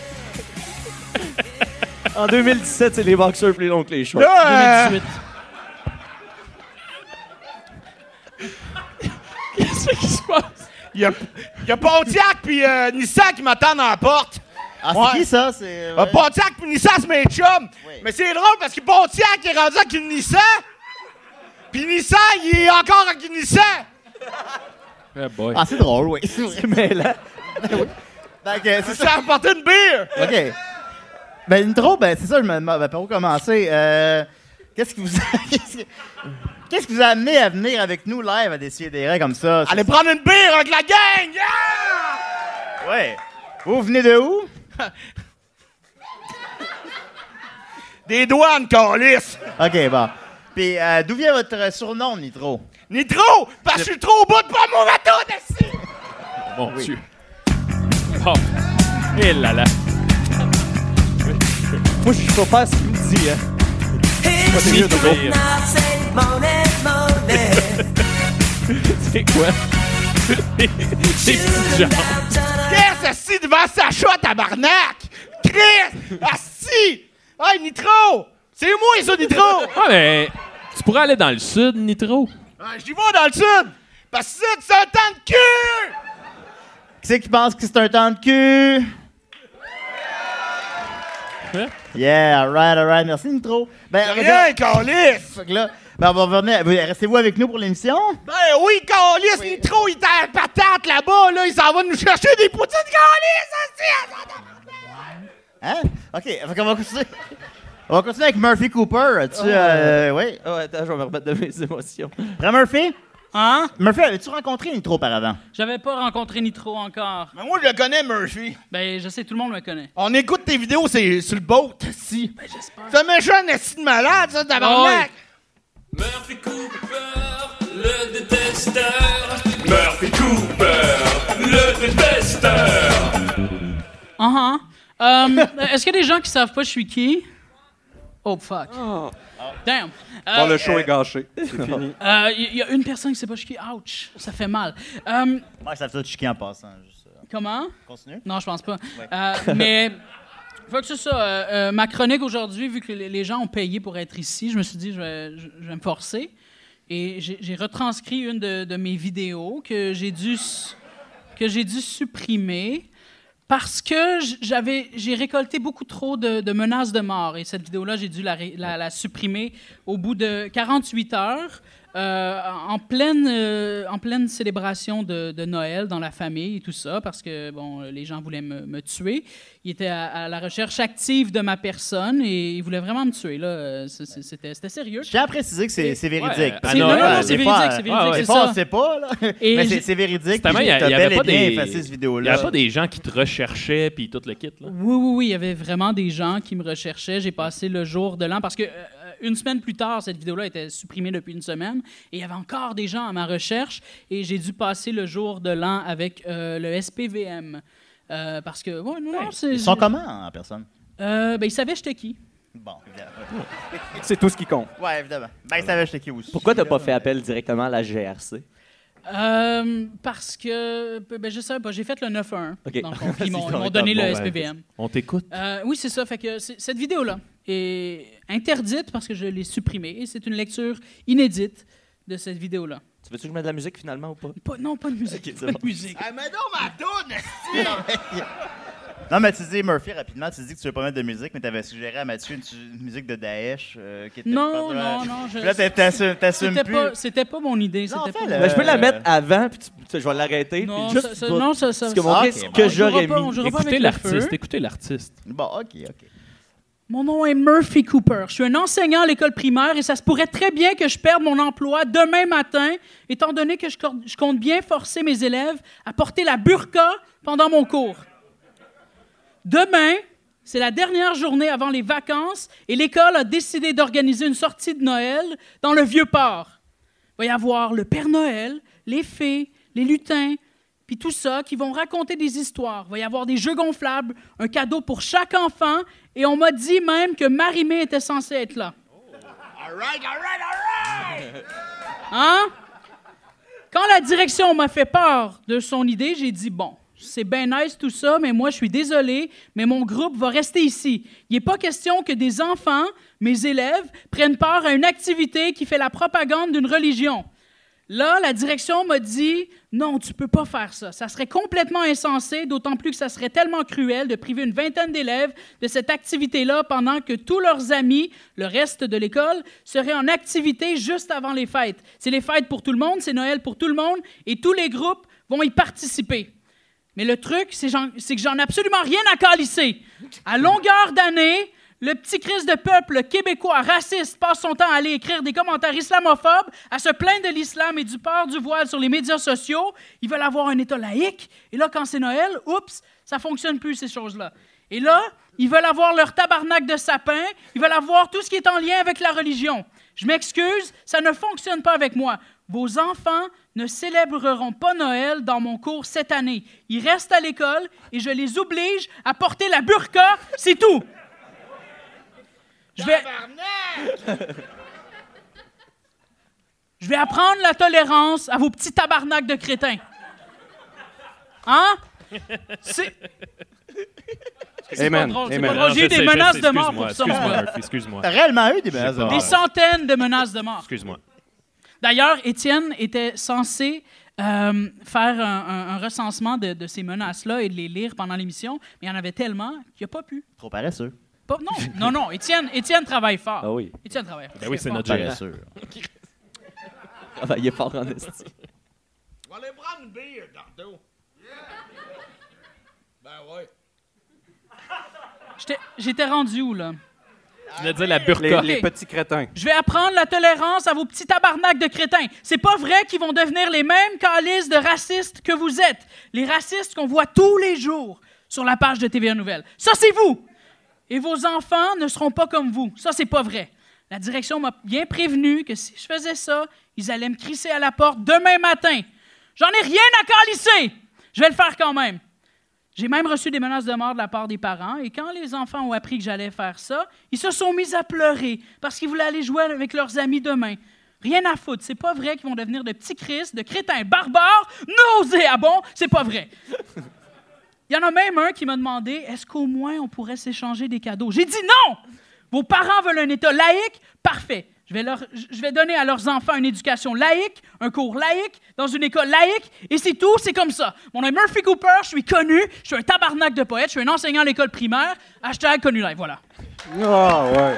S7: En 2017, c'est les boxeurs plus longs que les shorts.
S13: Là, euh,
S5: 2018.
S8: Qu'est-ce qui se passe?
S13: il y a, il y a Pontiac puis euh, Nissan qui m'attendent à la porte.
S2: Ah, c'est
S13: Ouais.
S2: qui ça? C'est.
S13: Euh,
S2: ouais.
S13: Pontiac puis Nissan, c'est mes chums.
S2: Oui.
S13: Mais c'est drôle parce que Pontiac est rendu avec une Nissan. Puis Nissan, il est encore avec une Nissan.
S8: Eh boy.
S2: Ah, c'est drôle, oui. C'est vrai.
S7: Mais là,
S2: Donc, euh, c'est ça.
S13: t'ai apporté une bière.
S2: OK. Ben, Nitro, ben, c'est ça, je me demande, ben, par où commencer? Euh, qu'est-ce qui vous a... [laughs] qu'est-ce qui- vous a amené à venir avec nous live à décider des règles comme ça?
S13: Allez prendre une bière avec la gang! Yeah!
S2: Ouais. Vous venez de où? [laughs]
S13: Des douanes, calice!
S2: OK, bon. Puis, euh, d'où vient votre euh, surnom, Nitro?
S13: Nitro! Parce que je suis trop au bout de pas mon bateau dessus!
S8: Mon Dieu. Bon. Et là là.
S7: Moi, je peux faire ce qu'il me dit, hein.
S8: Moi, c'est mieux de rire. [laughs] C'est quoi? Des petites jambes.
S13: Qu'est-ce que c'est devant Sacha, tabarnak? Chris! Asti! Hey, Nitro! C'est moi, ça, Nitro!
S8: Ah, mais tu pourrais aller dans le sud, Nitro.
S13: Ah, J'y vais dans le sud! Parce que c'est un temps de cul!
S2: Qui c'est qui pense que c'est un temps de cul?
S8: Hein?
S2: Yeah, alright, alright. Merci, Nitro. Ben,
S13: Rien, calice!
S2: Fait que là, ben, on va revenir. vous- Restez-vous avec nous pour l'émission?
S13: Ben oui, calice! Nitro, il est à la patate là-bas, là! Il s'en va nous chercher des poutines, calice!
S2: Hein? OK, fait qu'on va continuer. On va continuer avec Murphy Cooper. Tu, euh, oui.
S7: Oh, attends, je vais me remettre de mes émotions.
S2: Prends Murphy?
S5: Hein?
S2: Murphy, avais-tu rencontré Nitro auparavant?
S5: J'avais pas rencontré Nitro encore.
S13: Mais moi, je le connais, Murphy.
S5: Ben, je sais, tout le monde me connaît.
S13: On écoute tes vidéos, c'est sur le boat, si. Ben, j'espère. C'est un méchant esti de malade, ça, tabarnak!
S4: Murphy Cooper, le détesteur. Murphy Cooper, le détesteur.
S5: Uh-huh. Um, [laughs] Est-ce qu'il y a des gens qui savent pas je suis qui? Oh, fuck. Damn.
S9: Bon,
S5: Euh,
S9: le show est gâché. [laughs] C'est fini.
S5: euh, Il y a une personne qui sait pas qui. Ouch, ça fait mal. Um,
S2: Ouais, ça fait chiquer en passant. Juste, euh,
S5: comment?
S2: Continue.
S5: Non, je pense pas. Euh, [laughs] mais, faut que c'est ça. euh, euh, ma chronique aujourd'hui, vu que les gens ont payé pour être ici, je me suis dit, je vais, je- je vais me forcer. Et j'ai retranscrit une de, de mes vidéos que j'ai dû, s- que j'ai dû supprimer parce que j'ai récolté beaucoup trop de, menaces de mort. Et cette vidéo-là, j'ai dû la supprimer au bout de 48 heures. Euh, en, pleine, euh, en pleine célébration de, de Noël dans la famille et tout ça, parce que bon, les gens voulaient me, me tuer. Ils étaient à, à la recherche active de ma personne et ils voulaient vraiment me tuer. Là. C'est- c'est- C'était, c'était sérieux.
S2: Je tiens à préciser que c'est c'est véridique.
S8: Ouais,
S2: euh,
S8: non, non,
S5: c'est véridique, c'est véridique, c'est
S2: on ne sait pas, là.
S5: Et
S2: mais c'est c'est véridique.
S8: Il y a-
S2: t'as
S8: il y avait pas des- Il n'y avait pas des gens qui te recherchaient puis tout le kit, là.
S5: Oui, oui, oui, il y avait vraiment des gens qui me recherchaient. J'ai passé le jour de l'an parce que euh, une semaine plus tard, cette vidéo-là était supprimée depuis une semaine et il y avait encore des gens à ma recherche et j'ai dû passer le jour de l'an avec euh, le SPVM. Euh, parce que, ouais, non, c'est.
S2: Ils sont comment en personne?
S5: Euh, ben, ils savaient j'étais qui.
S2: Bon, évidemment.
S9: C'est tout ce qui compte.
S2: Ouais, évidemment. Ben, ça va, j'étais qui aussi.
S7: Pourquoi t'as pas fait appel directement à la GRC?
S5: Euh, parce que, ben, je sais pas, j'ai fait le 9-1.
S7: Ok.
S5: Dans le fond, [laughs] puis ils m'ont
S7: Ils
S5: donné le
S7: bon, ben,
S5: SPVM.
S8: On t'écoute.
S5: Euh, oui, c'est ça. Fait que cette vidéo-là est interdite parce que je l'ai supprimée et c'est une lecture inédite de cette vidéo-là.
S7: Tu veux-tu que je mette de la musique finalement ou pas?
S5: Pas- non, pas de musique.
S7: Ok, c'est
S5: pas
S7: bon.
S5: de musique.
S13: Hey, mais non, ma! [laughs]
S2: Non, mais tu dis, Murphy, rapidement, tu dis que tu veux pas mettre de musique, mais tu avais suggéré à Mathieu une, une musique de Daesh euh, qui était.
S5: Non,
S2: pas-
S5: non, non. je-
S2: Là, t'a- t'assumes plus.
S5: pas, c'était pas mon idée.
S2: Non,
S5: C'était pas
S7: Ben, je peux la
S2: Euh,
S7: mettre avant, puis tu- je vais l'arrêter.
S5: Non,
S7: puis juste,
S5: ça- ça- non, ça- ça-
S7: que j'aurais
S5: on
S7: mis.
S8: Écoutez
S5: le
S8: l'artiste, écoutez l'artiste.
S2: Bon, OK, OK.
S5: Mon nom est Murphy Cooper. Je suis un enseignant à l'école primaire et ça se pourrait très bien que je perde mon emploi demain matin, étant donné que je compte bien forcer mes élèves à porter la burqa pendant mon cours. Demain, c'est la dernière journée avant les vacances et l'école a décidé d'organiser une sortie de Noël dans le Vieux-Port. Il va y avoir le Père Noël, les fées, les lutins, puis tout ça qui vont raconter des histoires. Il va y avoir des jeux gonflables, un cadeau pour chaque enfant, et on m'a dit même que Marimé était censée être là.
S13: All right, all right, all right!
S5: Hein? Quand la direction m'a fait part de son idée, j'ai dit bon, c'est bien nice tout ça, mais moi je suis désolé, mais mon groupe va rester ici. Il n'est pas question que des enfants, mes élèves, prennent part à une activité qui fait la propagande d'une religion. Là, la direction m'a dit non, tu peux pas faire ça. Ça serait complètement insensé, d'autant plus que ça serait tellement cruel de priver une vingtaine d'élèves de cette activité-là pendant que tous leurs amis, le reste de l'école, seraient en activité juste avant les fêtes. C'est les fêtes pour tout le monde, c'est Noël pour tout le monde, et tous les groupes vont y participer. Mais le truc, c'est que j'en ai absolument rien à calisser. À longueur d'année, le petit Christ de peuple québécois raciste passe son temps à aller écrire des commentaires islamophobes, à se plaindre de l'islam et du port du voile sur les médias sociaux. Ils veulent avoir un État laïque. Et là, quand c'est Noël, oups, ça fonctionne plus, ces choses-là. Et là, ils veulent avoir leur tabarnak de sapin. Ils veulent avoir tout ce qui est en lien avec la religion. Je m'excuse, ça ne fonctionne pas avec moi. Vos enfants ne célébreront pas Noël dans mon cours cette année. Ils restent à l'école et je les oblige à porter la burqa, c'est tout. Je vais... Je vais apprendre la tolérance à vos petits tabarnaks de crétins. Hein? C'est... C'est pas drôle, c'est pas drôle. J'ai eu des menaces de mort pour ça,
S8: Excuse-moi.
S2: T'as réellement eu des menaces de mort?
S5: Des centaines de menaces de mort.
S8: Excuse-moi.
S5: D'ailleurs, Étienne était censé euh, faire un, un- un recensement de, de ces menaces-là et de les lire pendant l'émission, mais il y en avait tellement qu'il n'a pas pu.
S2: Trop paresseux.
S5: Pas- non, non, non. Étienne, Étienne travaille fort.
S7: Ah oui.
S5: Étienne travaille
S8: Ben oui, c'est
S5: fort.
S8: notre.
S2: Paresseux.
S7: Ah ben, il est fort en esti.
S13: On va aller prendre une bière, tantôt. Ben ouais.
S5: J'étais- J'étais rendu où, là?
S8: De dire la burqa.
S9: Les, les petits crétins.
S5: Je vais apprendre la tolérance à vos petits tabarnaks de crétins. C'est pas vrai qu'ils vont devenir les mêmes calices de racistes que vous êtes. Les racistes qu'on voit tous les jours sur la page de TVA Nouvelles. Ça, c'est vous! Et vos enfants ne seront pas comme vous. Ça, c'est pas vrai. La direction m'a bien prévenu que si je faisais ça, ils allaient me crisser à la porte demain matin. J'en ai rien à calisser! Je vais le faire quand même. J'ai même reçu des menaces de mort de la part des parents, et quand les enfants ont appris que j'allais faire ça, ils se sont mis à pleurer parce qu'ils voulaient aller jouer avec leurs amis demain. Rien à foutre, c'est pas vrai qu'ils vont devenir de petits Christ, de crétins barbares, nauséabonds, c'est pas vrai. [laughs] Il y en a même un qui m'a demandé est-ce qu'au moins on pourrait s'échanger des cadeaux? J'ai dit non Vos parents veulent un État laïque Parfait. Je vais, leur, je vais donner à leurs enfants une éducation laïque, un cours laïque, dans une école laïque, et c'est tout, c'est comme ça. Mon nom est Murphy Cooper, je suis connu, je suis un tabarnak de poète, je suis un enseignant à l'école primaire. Hashtag connu live, voilà.
S9: Ah ouais.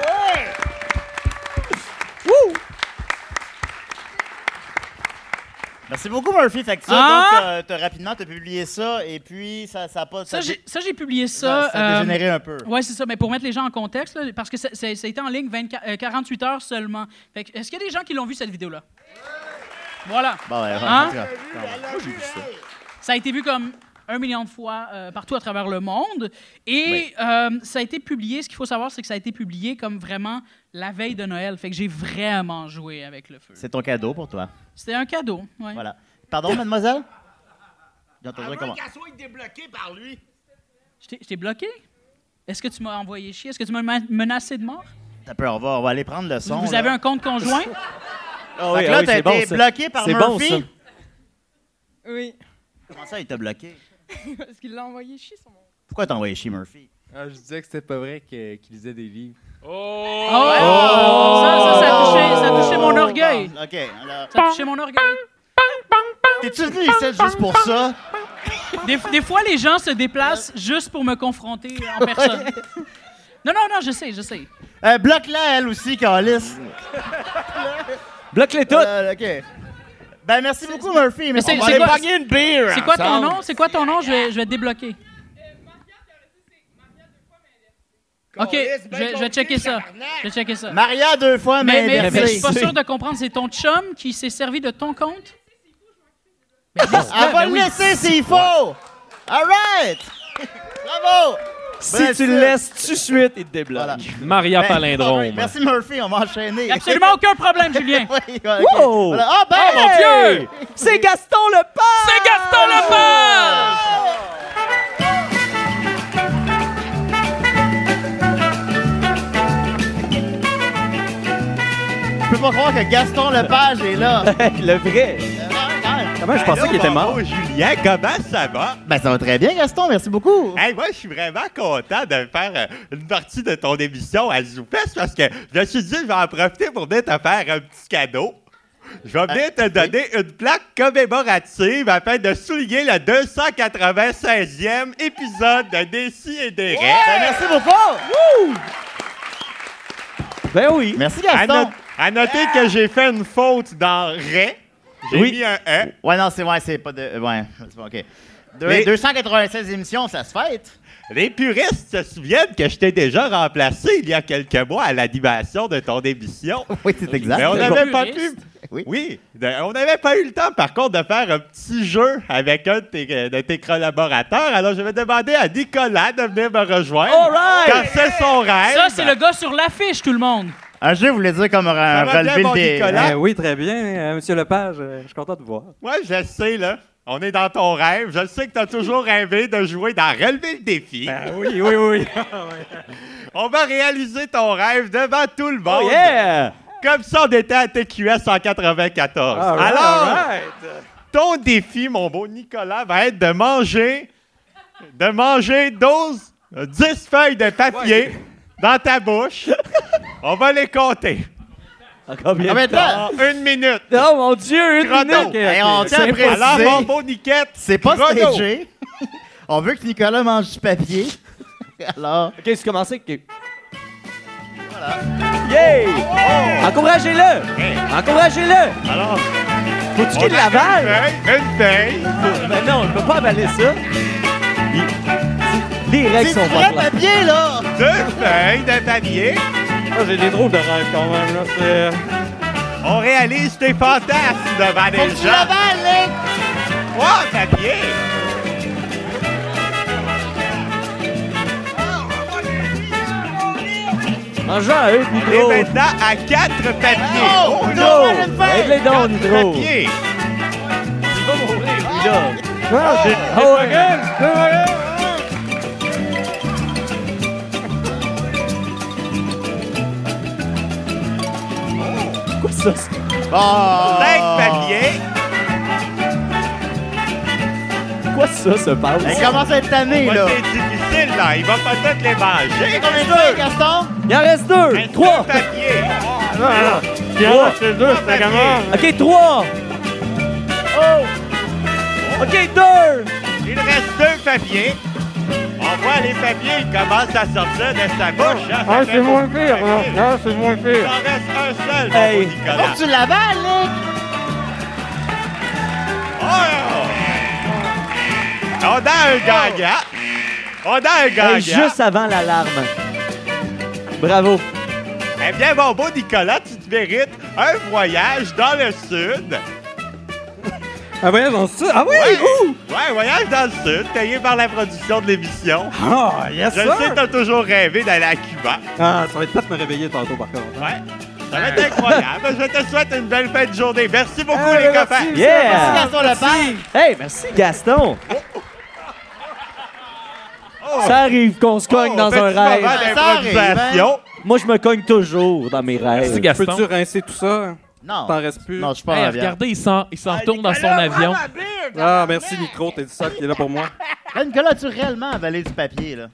S2: Merci beaucoup, Murphy. Fait que ça,
S5: Ah!
S2: donc, euh, t'as rapidement, t'as publié ça, et puis ça ça a pas...
S5: Ça,
S2: ça-
S5: j'ai ça, j'ai publié ça.
S2: Ça- ça a dégénéré un peu.
S5: Oui, c'est ça. Mais pour mettre les gens en contexte, là, parce que ça, ça- ça a été en ligne 24 euh, 48 heures seulement. Fait que, Est-ce qu'il y a des gens qui l'ont vu, cette vidéo-là? Voilà.
S2: Bon, ouais,
S5: Hein?
S2: moi, vu ça.
S5: Ça a été vu comme un million de fois euh, partout à travers le monde. Et euh, ça a été publié. Ce qu'il faut savoir, c'est que ça a été publié comme vraiment la veille de Noël. Fait que j'ai vraiment joué avec le feu.
S2: C'est ton cadeau pour toi.
S5: C'était un cadeau. ouais.
S2: Voilà. Pardon, mademoiselle?
S13: Avant
S2: comment...
S13: qu'elle soit débloquée par lui.
S5: Je t'ai- bloqué? Est-ce que tu m'as envoyé chier? Est-ce que tu m'as ma- menacé de mort?
S2: T'as peur, on va, on va aller prendre le son.
S5: Vous
S2: là.
S5: avez un compte conjoint? [laughs]
S2: Fait
S7: oui,
S2: que
S7: ah
S2: là,
S7: oui,
S2: t'as été
S7: bon,
S2: bloqué par
S7: C'est bon,
S2: Murphy?
S7: ça.
S12: Oui.
S2: Comment ça, il t'a bloqué? [laughs]
S12: Parce qu'il l'a envoyé chier son
S2: Pourquoi t'as envoyé chez Murphy?
S14: Ah, je disais que c'était pas vrai qu'il lisait des livres.
S8: Oh!
S5: Oh! Ça, ça, ça a touché, ça a touché mon orgueil.
S2: Bon, OK, alors...
S5: Ça a touché mon orgueil.
S2: T'es-tu venu ici juste pour ça?
S5: Des, des fois, les gens se déplacent juste pour me confronter en personne. Non, non, non, je sais, je sais.
S2: Euh, Bloque-la, elle aussi, Calis.
S7: Bloque-les toutes!
S2: Euh, OK. Ben, merci beaucoup, Murphy.
S5: Mais c'est
S2: on va
S5: c'est
S2: aller
S5: quoi,
S2: pogner une bière
S5: c'est quoi ton
S2: ensemble.
S5: nom? C'est quoi ton nom? Je vais, je vais te débloquer. OK, je vais, je vais checker ça. Je vais checker ça.
S2: Maria deux fois,
S5: Mais,
S2: mais,
S5: mais, mais je suis pas sûr de comprendre. C'est ton chum qui s'est servi de ton compte?
S2: Elle va
S5: Ben
S2: le
S5: oui.
S2: laisser s'il faut. All right. Bravo.
S7: Si
S2: Ben,
S7: tu le laisses tout de suite, il te débloque.
S2: Voilà.
S8: Maria
S2: Ben,
S8: Palindrome.
S2: alright. Merci, Murphy. On va enchaîner.
S5: Absolument aucun problème, Julien. [laughs]
S2: Oui.
S7: Wow!
S2: Voilà. Ah, ben!
S7: Oh mon Dieu! C'est Gaston Lepage!
S5: C'est Gaston Lepage!
S2: Je peux pas croire que Gaston Lepage est là. [laughs]
S7: le vrai. Comment je pensais qu'il était mort?
S15: Julien, comment ça va?
S2: Ben, ça va très bien, Gaston. Merci beaucoup.
S15: Hey, moi, je suis vraiment content de faire euh, une partie de ton émission à Zoufest parce que je me suis dit, je vais en profiter pour venir te faire un petit cadeau. Je vais venir te donner une plaque commémorative afin de souligner le 296e épisode de Décis et des
S2: Ben, merci beaucoup.
S7: Ben oui.
S2: Merci,
S15: À,
S2: Gaston.
S15: à noter que j'ai fait une faute dans Ray. J'ai
S2: Oui.
S15: mis un E.
S2: Ouais, non, c'est ouais, c'est pas de. Ouais, c'est pas OK. Deux-
S15: Les-
S2: 296 émissions, ça se fête.
S15: Les puristes se souviennent que je t'ai déjà remplacé il y a quelques mois à l'animation de ton émission. [laughs]
S2: Oui, c'est exact.
S15: Mais on n'avait pas pu.
S2: Oui.
S15: de- on n'avait pas eu le temps, par contre, de faire un petit jeu avec un de tes, de tes collaborateurs. Alors, je vais demander à Nicolas de venir me rejoindre.
S7: All right!
S15: Car c'est son rêve.
S5: Ça, c'est le gars sur l'affiche, tout le monde.
S2: Un jeu, vous voulez dire comme un
S15: va bien,
S2: le dé.
S15: Nicolas?
S9: Eh oui, très bien, euh, Monsieur Lepage. euh, je suis content de vous voir.
S15: Moi, je sais, là. On est dans ton rêve. Je sais que tu as toujours rêvé de jouer dans Relever le défi.
S9: Ben oui, oui, oui. [laughs]
S15: On va réaliser ton rêve devant tout le monde.
S7: Oh yeah!
S15: Comme ça, on était à TQS en 94.
S9: All right,
S15: Alors,
S9: all right.
S15: ton défi, mon beau Nicolas, va être de manger, de manger 12, euh, 10 feuilles de papier dans ta bouche. [laughs] On va les compter.
S7: En combien de temps?
S15: une minute.
S7: Oh mon Dieu, une
S15: Chrono.
S7: minute!
S15: Ok,
S2: Hey, on tient à
S7: C'est
S2: préciser,
S15: Alors, mon beau Niquette,
S2: c'est pas
S15: chrono.
S2: stagé. On veut que Nicolas mange du papier. [laughs] Alors,
S7: Ok, c'est commencé. ok. Yeah! Encouragez-le! Encouragez-le!
S15: Alors,
S7: Faut-tu qu'il l'avale?
S15: Une feuille.
S7: Ben non, on peut pas avaler ça. Il- Les règles sont pas claires.
S2: papier, là!
S15: deux feuilles de papier.
S9: Ah, J'ai des drôles de rêves quand même. Là. C'est...
S15: On réalise tes fantasmes devant
S2: Faut
S15: les
S2: que tu
S15: gens.
S2: l'avales, Nick!
S15: Trois papiers.
S7: Mange-en un,
S15: On
S7: Nitro!
S15: est maintenant à quatre papiers.
S2: Oh,
S15: Oh, non!
S2: une feuille!
S7: Aide-les donc,
S15: Quatre
S7: Nitro!
S15: papiers.
S7: Il va mourir, lui, là!
S9: Ah, j'ai-
S7: ouais. Quoi ça? c'est-
S2: Bon!
S15: Cinq papiers.
S7: Quoi ça, ce passe?
S2: Elle commence à être tannée, là.
S15: C'est difficile, là. Il va peut-être les manger.
S2: Combien de Gaston?
S7: Il en reste deux!
S15: Reste
S7: Trois!
S15: deux papiers.
S9: Non, non. Tiens,
S7: Trois.
S9: c'est deux, c'est comment?
S7: Ok, trois! Oh! Ok, deux!
S15: Il reste deux papiers. Les papiers, ils commencent à sortir de sa bouche. hein.
S9: Ah, c'est moins pire,
S15: papiers.
S9: Ah, c'est moins
S15: Il
S9: pire.
S15: en reste un seul, mon
S7: Hey.
S15: Nicolas.
S2: que tu l'avales, Nick!
S15: Oh! On a un gagnant. On a un gagnant.
S7: Hey, juste avant l'alarme. Bravo.
S15: Eh bien, mon beau Nicolas, tu te mérites un voyage dans le sud.
S9: Ah, voyage dans le sud. Ah oui,
S15: Ouais.
S9: ouh!
S15: Ouais, voyage dans le sud, payé par la production de l'émission.
S9: Ah, yes,
S15: Je
S9: sir!
S15: sais que t'as toujours rêvé d'aller à Cuba.
S9: Ah, ça va être peut-être me réveiller tantôt, par contre.
S15: Ouais. Ça va être incroyable. Je te souhaite une belle fin de journée. Merci beaucoup,
S9: Ah,
S15: les
S9: merci.
S15: copains.
S2: Merci,
S7: Yeah!
S2: Gaston Lepage!
S7: Hey, merci Gaston.
S15: Oh.
S7: Ça arrive qu'on se cogne
S15: Oh,
S7: dans un rêve.
S15: d'improvisation.
S7: Moi, je me cogne toujours dans mes
S8: Merci,
S7: rêves.
S8: Gaston.
S9: Peux-tu rincer tout ça?
S2: Non.
S9: T'en restes plus?
S2: Non, je suis pas
S8: Hey,
S2: avion.
S8: regardez, il s'en, il s'en retourne dans son avion.
S9: Ah, merci, Nico, t'es le seul qui est là pour moi. [laughs]
S2: Hey, Nicolas, as-tu réellement avalé du papier, là?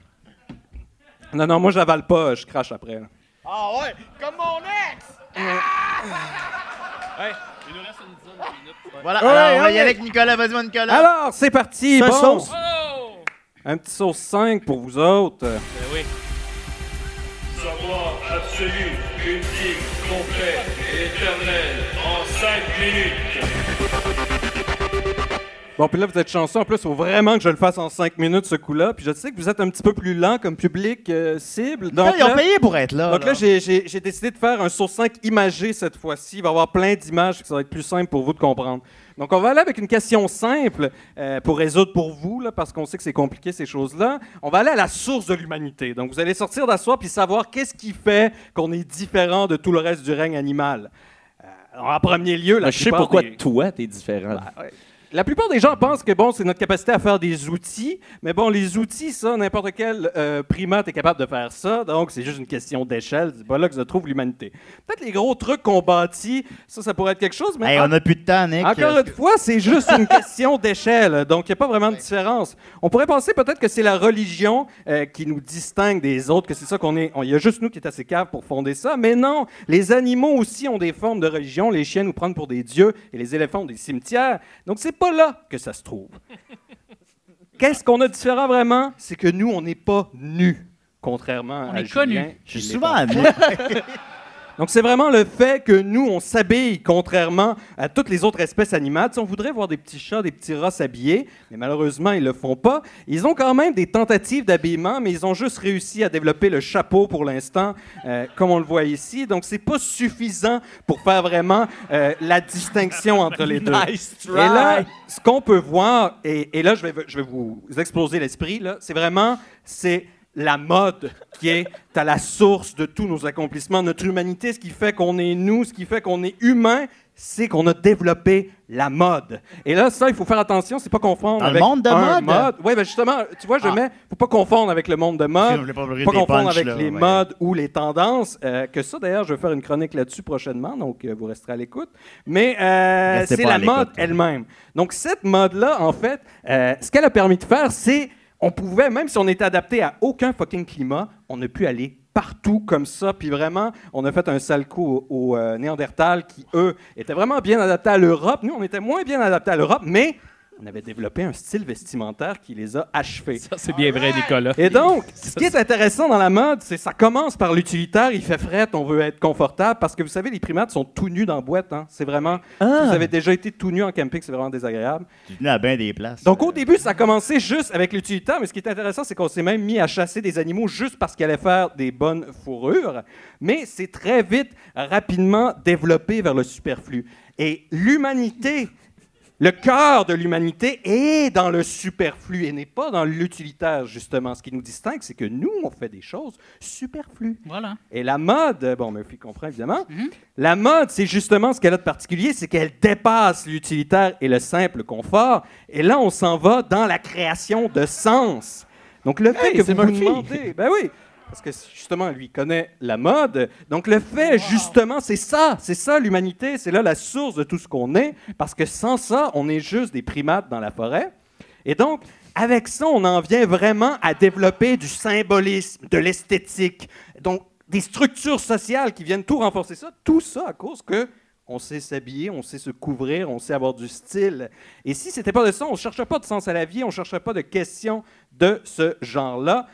S9: Non, non, moi, j'avale pas, je crache après. là.
S13: Ah ouais, comme mon ex!
S2: Voilà,
S9: Ouais,
S2: alors, on va y aller avec Nicolas. Vas-y, mon Nicolas.
S9: Alors, c'est parti. Bon,
S7: sauce.
S9: un petit sauce 5 pour vous autres.
S16: Savoir absolu, ultime, complet et éternel en 5 minutes.
S9: Bon, puis là, vous êtes chanceux. En plus, il faut vraiment que je le fasse en 5 minutes, ce coup-là. Puis je sais que vous êtes un petit peu plus lent comme public euh, cible. Donc
S2: ils ont
S9: là-
S2: payé pour être là.
S9: Donc là, j'ai- décidé de faire un sauce 5 imagé cette fois-ci. Il va y avoir plein d'images, ça va être plus simple pour vous de comprendre. Donc, on va aller avec une question simple euh, pour résoudre pour vous, là, parce qu'on sait que c'est compliqué ces choses-là. On va aller à la source de l'humanité. Donc, vous allez sortir d'asseoir puis savoir qu'est-ce qui fait qu'on est différent de tout le reste du règne animal. Euh, en premier lieu, la
S7: Ben, je sais pourquoi
S9: des-
S7: toi, t'es différent.
S9: La plupart des gens pensent que bon, c'est notre capacité à faire des outils, mais bon, les outils, ça, n'importe quel euh, primate est capable de faire ça, donc c'est juste une question d'échelle. C'est pas là que se trouve l'humanité. Peut-être les gros trucs qu'on bâtit, ça, ça pourrait être quelque chose, mais
S2: Hey,
S9: en-
S2: on a plus de temps, Nick.
S9: encore une fois, c'est juste une [laughs] question d'échelle, donc il n'y a pas vraiment de différence. On pourrait penser peut-être que c'est la religion euh, qui nous distingue des autres, que c'est ça qu'on est. Il y a juste nous qui est assez cave pour fonder ça, mais non, les animaux aussi ont des formes de religion. Les chiens nous prennent pour des dieux et les éléphants ont des cimetières. Donc c'est pas là que ça se trouve. [laughs] Qu'est-ce qu'on a de différent vraiment? C'est que nous, on n'est pas nus, contrairement
S5: On
S9: à
S5: est connus.
S2: Je suis souvent nu. [laughs]
S9: Donc, c'est vraiment le fait que nous, on s'habille contrairement à toutes les autres espèces animales. Tu sais, on voudrait voir des petits chats, des petits rats s'habiller, mais malheureusement, ils le font pas. Ils ont quand même des tentatives d'habillement, mais ils ont juste réussi à développer le chapeau pour l'instant, euh, comme on le voit ici. Donc, c'est pas suffisant pour faire vraiment euh, la distinction entre les deux.
S7: Nice
S9: Et là, ce qu'on peut voir, et, et là, je vais, je vais vous exploser l'esprit, c'est vraiment, c'est la mode qui est à la source de tous nos accomplissements. Notre humanité, ce qui fait qu'on est nous, ce qui fait qu'on est humain, c'est qu'on a développé la mode. Et là, ça, il faut faire attention, c'est pas confondre
S2: Dans le
S9: avec
S2: monde de
S9: un
S2: mode?
S9: Oui, ben justement, tu vois, je
S2: Ah.
S9: mets, faut pas confondre avec le monde de mode,
S2: Je voulais pas
S9: pas confondre avec
S2: là,
S9: les
S2: ouais.
S9: modes ou les tendances. euh, que ça, d'ailleurs, je vais faire une chronique là-dessus prochainement, donc euh, vous resterez à l'écoute. Mais euh, c'est la mode elle-même. Donc, cette mode-là, en fait, ce qu'elle a permis de faire, c'est on pouvait, même si on était adapté à aucun fucking climat, on a pu aller partout comme ça. Puis vraiment, on a fait un sale coup aux, aux, euh, Néandertals qui, eux, étaient vraiment bien adaptés à l'Europe. Nous, on était moins bien adaptés à l'Europe, mais on avait développé un style vestimentaire qui les a achevés.
S8: Ça, c'est bien vrai, Nicolas.
S9: Et donc, [laughs] ce qui est intéressant dans la mode, c'est que ça commence par l'utilitaire. Il fait fret, on veut être confortable. Parce que vous savez, les primates sont tout nus dans la boîte. hein. C'est vraiment. Si vous avez déjà été tout nu en camping, c'est vraiment désagréable.
S2: Tu venais à bien des places.
S9: Donc, au début, ça a commencé juste avec l'utilitaire. Mais ce qui est intéressant, c'est qu'on s'est même mis à chasser des animaux juste parce qu'ils allaient faire des bonnes fourrures. Mais c'est très vite, rapidement développé vers le superflu. Et l'humanité. Le cœur de l'humanité est dans le superflu et n'est pas dans l'utilitaire, justement. Ce qui nous distingue, c'est que nous, on fait des choses superflues.
S5: Voilà.
S9: Et la mode, bon, Murphy comprend évidemment, la mode, c'est justement ce qu'elle a de particulier, c'est qu'elle dépasse l'utilitaire et le simple confort. Et là, on s'en va dans la création de sens. Donc, le fait
S7: Hey,
S9: que vous vous
S7: Murphy.
S9: demandez, ben oui, parce que justement, lui, connaît la mode. Donc, le fait, justement, c'est ça, c'est ça l'humanité, c'est là la source de tout ce qu'on est, parce que sans ça, on est juste des primates dans la forêt. Et donc, avec ça, on en vient vraiment à développer du symbolisme, de l'esthétique, donc des structures sociales qui viennent tout renforcer ça. Tout ça à cause que on sait s'habiller, on sait se couvrir, on sait avoir du style. Et si c'était pas de ça, on ne chercherait pas de sens à la vie, on ne chercherait pas de questions de ce genre-là.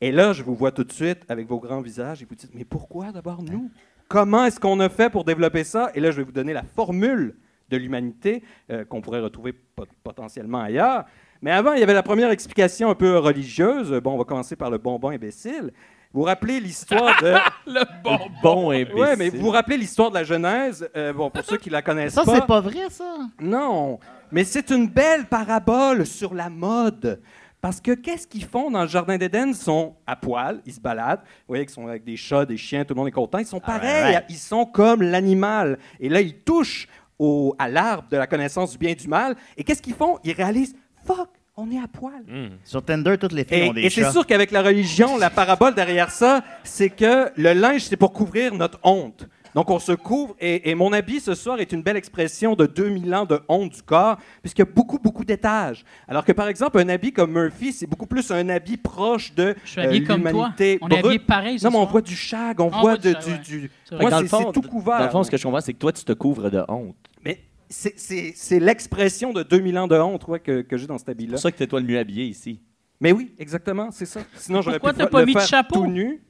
S9: Et là, je vous vois tout de suite avec vos grands visages et vous dites, mais pourquoi d'abord nous? Comment est-ce qu'on a fait pour développer ça? Et là, je vais vous donner la formule de l'humanité euh, qu'on pourrait retrouver pot- potentiellement ailleurs. Mais avant, il y avait la première explication un peu religieuse. Bon, on va commencer par le bonbon imbécile. Vous vous rappelez l'histoire de... [laughs]
S8: le bonbon.
S7: Bon imbécile.
S9: Oui, mais vous vous rappelez l'histoire de la Genèse? Euh, bon, pour ceux qui la connaissent
S2: Ça,
S9: pas...
S2: c'est pas vrai, ça.
S9: Non, mais c'est une belle parabole sur la mode. Parce que qu'est-ce qu'ils font dans le jardin d'Éden? Ils sont à poil, ils se baladent. Vous voyez qu'ils sont avec des chats, des chiens, tout le monde est content. Ils sont pareils,
S2: right, right.
S9: ils sont comme l'animal. Et là, ils touchent au- à l'arbre de la connaissance du bien et du mal. Et qu'est-ce qu'ils font? Ils réalisent, fuck, on est à poil.
S2: Sur Tinder, toutes les filles
S9: Et,
S2: ont des
S9: et c'est sûr qu'avec la religion, la parabole derrière ça, c'est que le linge, c'est pour couvrir notre honte. Donc, on se couvre, et, et mon habit ce soir est une belle expression de 2000 ans de honte du corps, puisqu'il y a beaucoup, beaucoup d'étages. Alors que, par exemple, un habit comme Murphy, c'est beaucoup plus un habit proche de
S5: Je suis habillé
S9: euh,
S5: comme toi.
S9: l'humanité
S5: On est habillé pareil ce
S9: Non, mais on voit du shag, on
S5: on
S9: voit
S5: du
S9: de- du...
S5: ouais.
S9: du-
S5: C'est.
S9: Moi,
S7: dans, le
S9: c'est
S7: fond,
S9: c'est tout couvert.
S7: dans le fond, ce que je comprends, c'est que toi, tu te couvres de honte.
S9: Mais c'est- c'est c'est l'expression de 2000 ans de honte ouais, que, que j'ai dans cet
S7: C'est
S9: habit-là.
S7: pour ça que t'es toi le mieux habillé ici.
S9: Mais oui, exactement, c'est ça. Sinon, j'aurais pu
S5: Pourquoi t'as
S9: fa-
S5: pas
S9: le
S5: mis de
S9: faire
S5: chapeau?
S9: tout nu.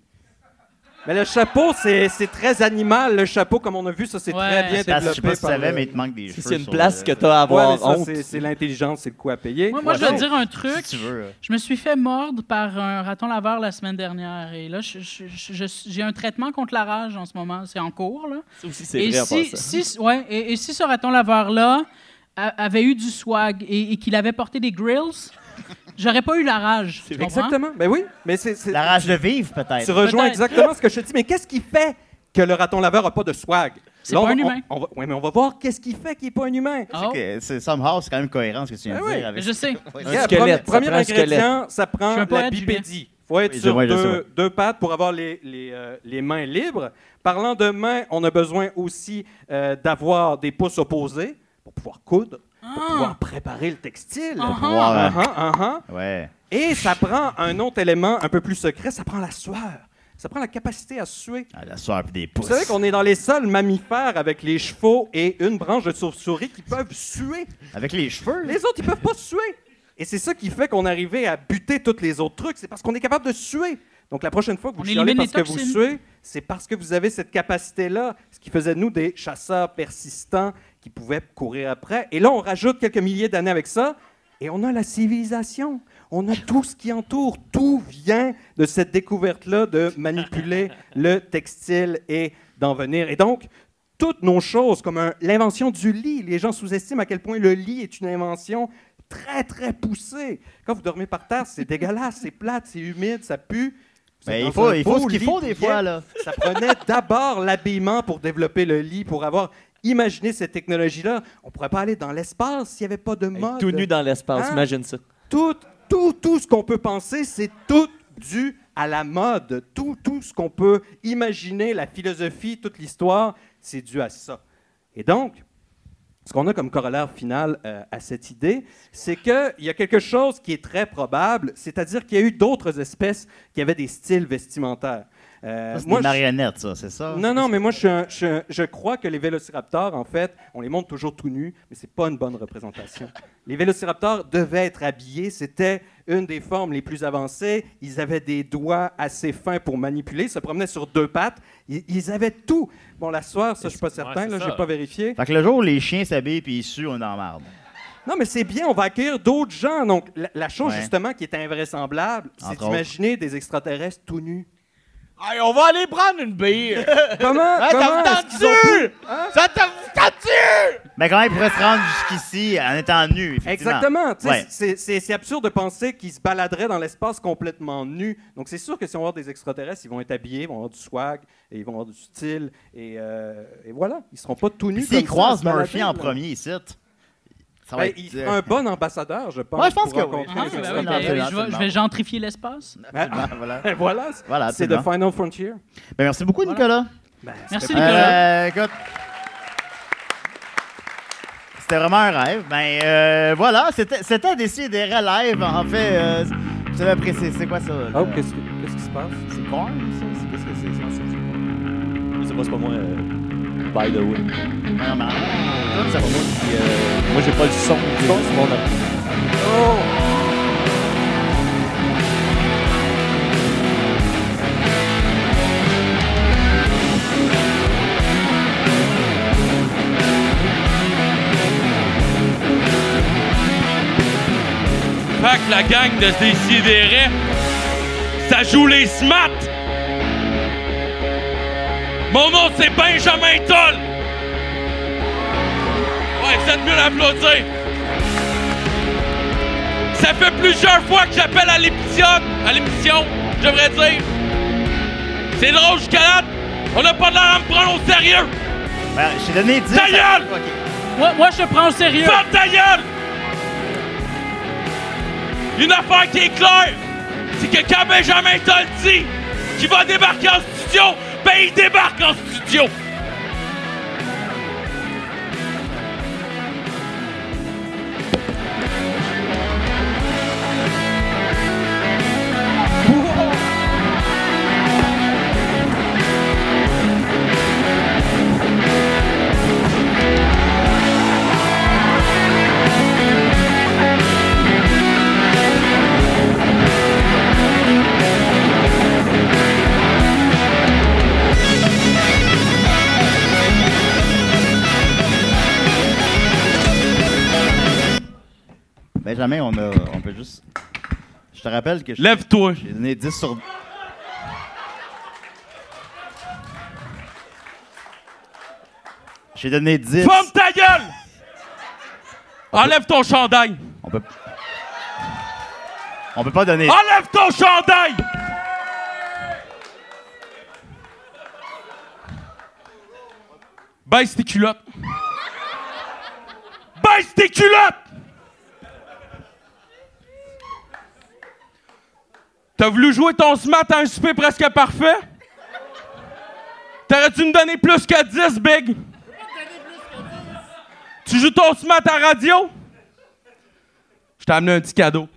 S9: Mais le chapeau, c'est c'est très animal. Le chapeau, comme on a vu, ça, c'est
S5: Ouais.
S9: très bien
S2: parce que Je sais
S9: développé.
S2: pas si tu savais, mais il te manque des
S7: Si
S2: cheveux.
S7: c'est une place
S2: le-
S7: que t'as à
S9: Ouais,
S7: avoir
S9: c'est- l'intelligence, c'est le coup à payer.
S5: Moi, moi je dois dire un truc.
S2: Si tu veux.
S5: Je me suis fait mordre par un raton laveur la semaine dernière. Et là, j'ai un traitement contre la rage en ce moment. C'est en cours. Là.
S7: Ça aussi, c'est vrai
S5: si,
S7: passant.
S5: si, ouais, et, et si ce raton laveur-là avait eu du swag et, et qu'il avait porté des grills, j'aurais pas eu la rage. tu comprends?
S9: Exactement. Ben oui, mais c'est. c'est-
S2: La rage de vivre, peut-être.
S9: Tu rejoins
S5: Peut-être.
S9: exactement ce que je te dis. Mais qu'est-ce qui fait que le raton laveur n'a pas de swag?
S5: C'est
S9: Là, on
S5: pas
S9: va-
S5: un humain.
S9: on va- ouais, mais on va voir qu'est-ce qui fait qu'il n'est pas un humain.
S5: Oh,
S2: Que C'est somehow, c'est quand même cohérent ce que tu viens
S9: Ben
S2: de
S9: oui,
S2: dire. Avec
S5: je sais.
S2: Ouais.
S9: Regarde,
S7: squelette,
S9: premier,
S7: ça
S9: premier
S7: prend un squelette.
S9: ingrédient, ça
S5: Je
S9: prend
S5: suis un
S9: la
S5: poète,
S9: bipédie. Il faut être
S2: Oui,
S9: sur
S2: je
S9: deux, pattes pour avoir les, les, euh, les mains libres. Parlant de mains, on a besoin aussi euh, d'avoir des pouces opposés pour pouvoir coudre, pour
S5: Ah.
S9: pouvoir préparer le textile.
S5: Ah,
S2: pouvoir,
S9: Ah,
S2: euh,
S9: ah, ah, ah.
S2: Ouais.
S9: Et ça prend un autre élément un peu plus secret, ça prend la sueur. Ça prend la capacité à suer.
S2: Ah, la soeur puis des
S9: Vous
S2: pouces.
S9: savez qu'on est dans les seuls mammifères avec les chevaux et une branche de chauve-souris qui peuvent suer.
S2: Avec les cheveux.
S9: Les autres, ils peuvent pas suer. Et c'est ça qui fait qu'on arrivait à buter tous les autres trucs. C'est parce qu'on est capable de suer. Donc, la prochaine fois que vous
S5: On
S9: chialez
S5: élimine
S9: parce
S5: les
S9: que vous
S5: toxines.
S9: suez, c'est parce que vous avez cette capacité-là, ce qui faisait de nous des chasseurs persistants qui pouvaient courir après. Et là, on rajoute quelques milliers d'années avec ça, et on a la civilisation. On a tout ce qui entoure. Tout vient de cette découverte-là de manipuler [laughs] le textile et d'en venir. Et donc, toutes nos choses, comme l'invention du lit, les gens sous-estiment à quel point le lit est une invention très, très poussée. Quand vous dormez par terre, c'est dégueulasse, c'est plate, c'est humide, ça pue. Vous
S2: Ben, il faut- il faut ce qu'il
S9: lit
S2: faut des fois, là.
S9: Ça prenait d'abord l'habillement pour développer le lit, pour avoir imaginé cette technologie-là. On pourrait pas aller dans l'espace s'il n'y avait pas de mode.
S7: Tout nu dans l'espace,
S9: Hein?
S7: imagine ça.
S9: Tout, tout, tout ce qu'on peut penser, c'est tout dû à la mode. Tout, tout ce qu'on peut imaginer, la philosophie, toute l'histoire, c'est dû à ça. Et donc, ce qu'on a comme corollaire final euh, à cette idée, c'est qu'il y a quelque chose qui est très probable, c'est-à-dire qu'il y a eu d'autres espèces qui avaient des styles vestimentaires. Euh,
S2: c'est marionnettes, ça, c'est ça?
S9: non, non, mais moi, je, crois que les vélociraptors, en fait, on les montre toujours tout nus, mais c'est pas une bonne représentation. Les vélociraptors devaient être habillés, c'était une des formes les plus avancées. Ils avaient des doigts assez fins pour manipuler, ils se promenaient sur deux pattes. Ils, ils avaient tout. Bon, la soirée, ça, je suis pas certain,
S2: c'est
S9: là, j'ai pas vérifié.
S2: Fait que le jour où les chiens s'habillent puis ils suent, on est en marde.
S9: Non, mais c'est bien, on va accueillir d'autres gens. Donc, la, la chose,
S2: Ouais.
S9: justement, qui est invraisemblable, c'est d'imaginer des extraterrestres tout nus.
S13: Hey, on va aller prendre une bière. [laughs]
S9: Comment?
S13: Hein,
S9: comment?
S13: ça vous tente-tu?
S9: pu- Hein?
S13: Ça te vous tente-tu?
S2: Mais comment ils pourraient se rendre jusqu'ici en étant nus, effectivement?
S9: Exactement. tu sais,
S2: Ouais.
S9: c'est- absurde de penser qu'ils se baladeraient dans l'espace complètement nus. Donc, c'est sûr que si on va voir des extraterrestres, ils vont être habillés, ils vont avoir du swag, et ils vont avoir du style. Et, euh, et voilà, ils seront pas tout nus.
S2: S'ils croisent Murphy en premier ici, ça va
S9: Ben,
S2: être...
S9: il fera un bon ambassadeur, je pense.
S2: Ouais, je pense que oui.
S5: Ah, ben oui, ben, je, vais, je gentrifier l'espace. [laughs] [laughs]
S2: Voilà.
S9: Voilà,
S2: Voilà,
S9: c'est the final frontier.
S2: Ben, merci beaucoup, Nicolas.
S5: Merci, Nicolas.
S2: Euh, écoute, c'était vraiment un rêve. Ben euh, voilà, c'était c'était Décideret live. En fait, euh, vous avez apprécié. C'est quoi ça?
S9: Oh, qu'est-ce que- qu'est-ce qui se passe?
S2: C'est corn, ça? C'est- Qu'est-ce que c'est, ça?
S7: Je sais pas, c'est pas moi. By the way.
S2: Non, mais-
S7: C'est pas moi qui. euh, moi, j'ai pas le son du son, c'est mon ordi.
S1: Fait que la gang de Décideret, ça joue les smats. Mon nom, c'est Benjamin Toll. Ouais, vous êtes mieux d'applaudir. Ça fait plusieurs fois que j'appelle à l'émission, à l'émission, je devrais dire. C'est drôle jusqu'à là. On n'a pas de l'air à me prendre au sérieux.
S2: Ben, j'ai donné 10.
S1: Ta gueule!
S5: Moi, moi, je te prends au sérieux.
S1: Ferme ta gueule! Une affaire qui est claire, c'est que quand Benjamin Toll dit qu'il va débarquer en studio, ben il débarque en studio.
S2: Benjamin, on, a, on peut juste. Je te rappelle que.
S1: Lève-toi.
S2: J'ai donné 10 sur. J'ai donné 10.
S1: Ferme ta gueule! Enlève ton chandail!
S2: On peut. On peut pas donner.
S1: Enlève ton chandail! Baisse tes culottes! Baisse tes culottes! T'as voulu jouer ton smat à un souper presque parfait? T'aurais dû me donner plus que 10, Big! Tu joues ton smat à radio? Je t'ai amené un petit cadeau.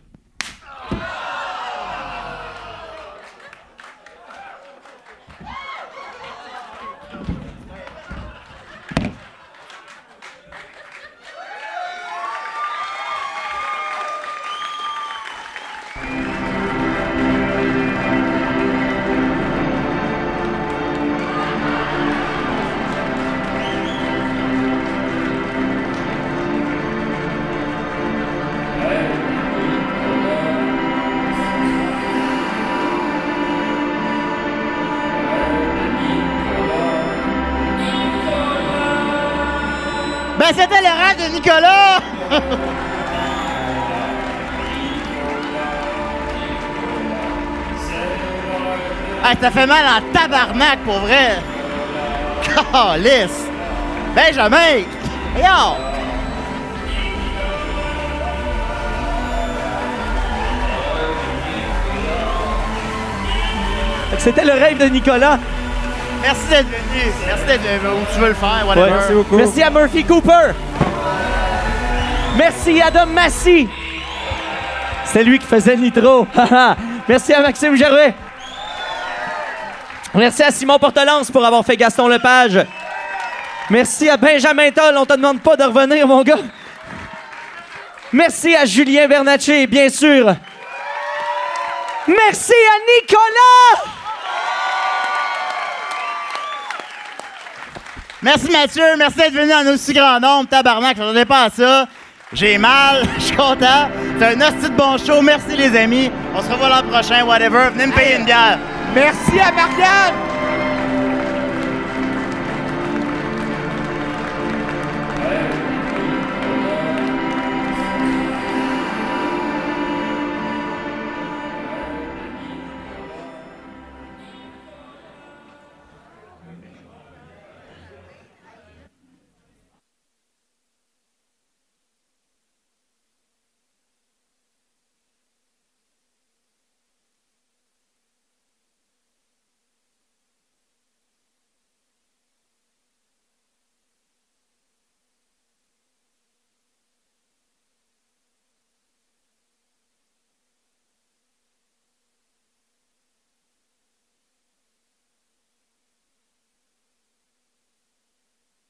S2: Ça fait mal en tabarnak, pour vrai! Calice! Benjamin! Yo!
S7: C'était le rêve de Nicolas.
S2: Merci d'être venu. Merci d'être venu. Où tu veux le faire, whatever.
S7: Ouais, merci beaucoup. Merci à Murphy Cooper. Merci à Adam Massy. C'est lui qui faisait le Nitro. [laughs] Merci à Maxime Gervais. Merci à Simon Portelance pour avoir fait Gaston Lepage. Merci à Benjamin Toll. On te demande pas de revenir, mon gars. Merci à Julien Bernatchez, bien sûr. Merci à Nicolas.
S2: Merci Mathieu, merci d'être venu en aussi grand nombre. Tabarnak, je m'attendais pas à ça. J'ai mal, [laughs] je suis content. C'est un hostie de bon show. Merci les amis. On se revoit l'an prochain, whatever. Venez me payer une bière.
S13: Merci à Marianne.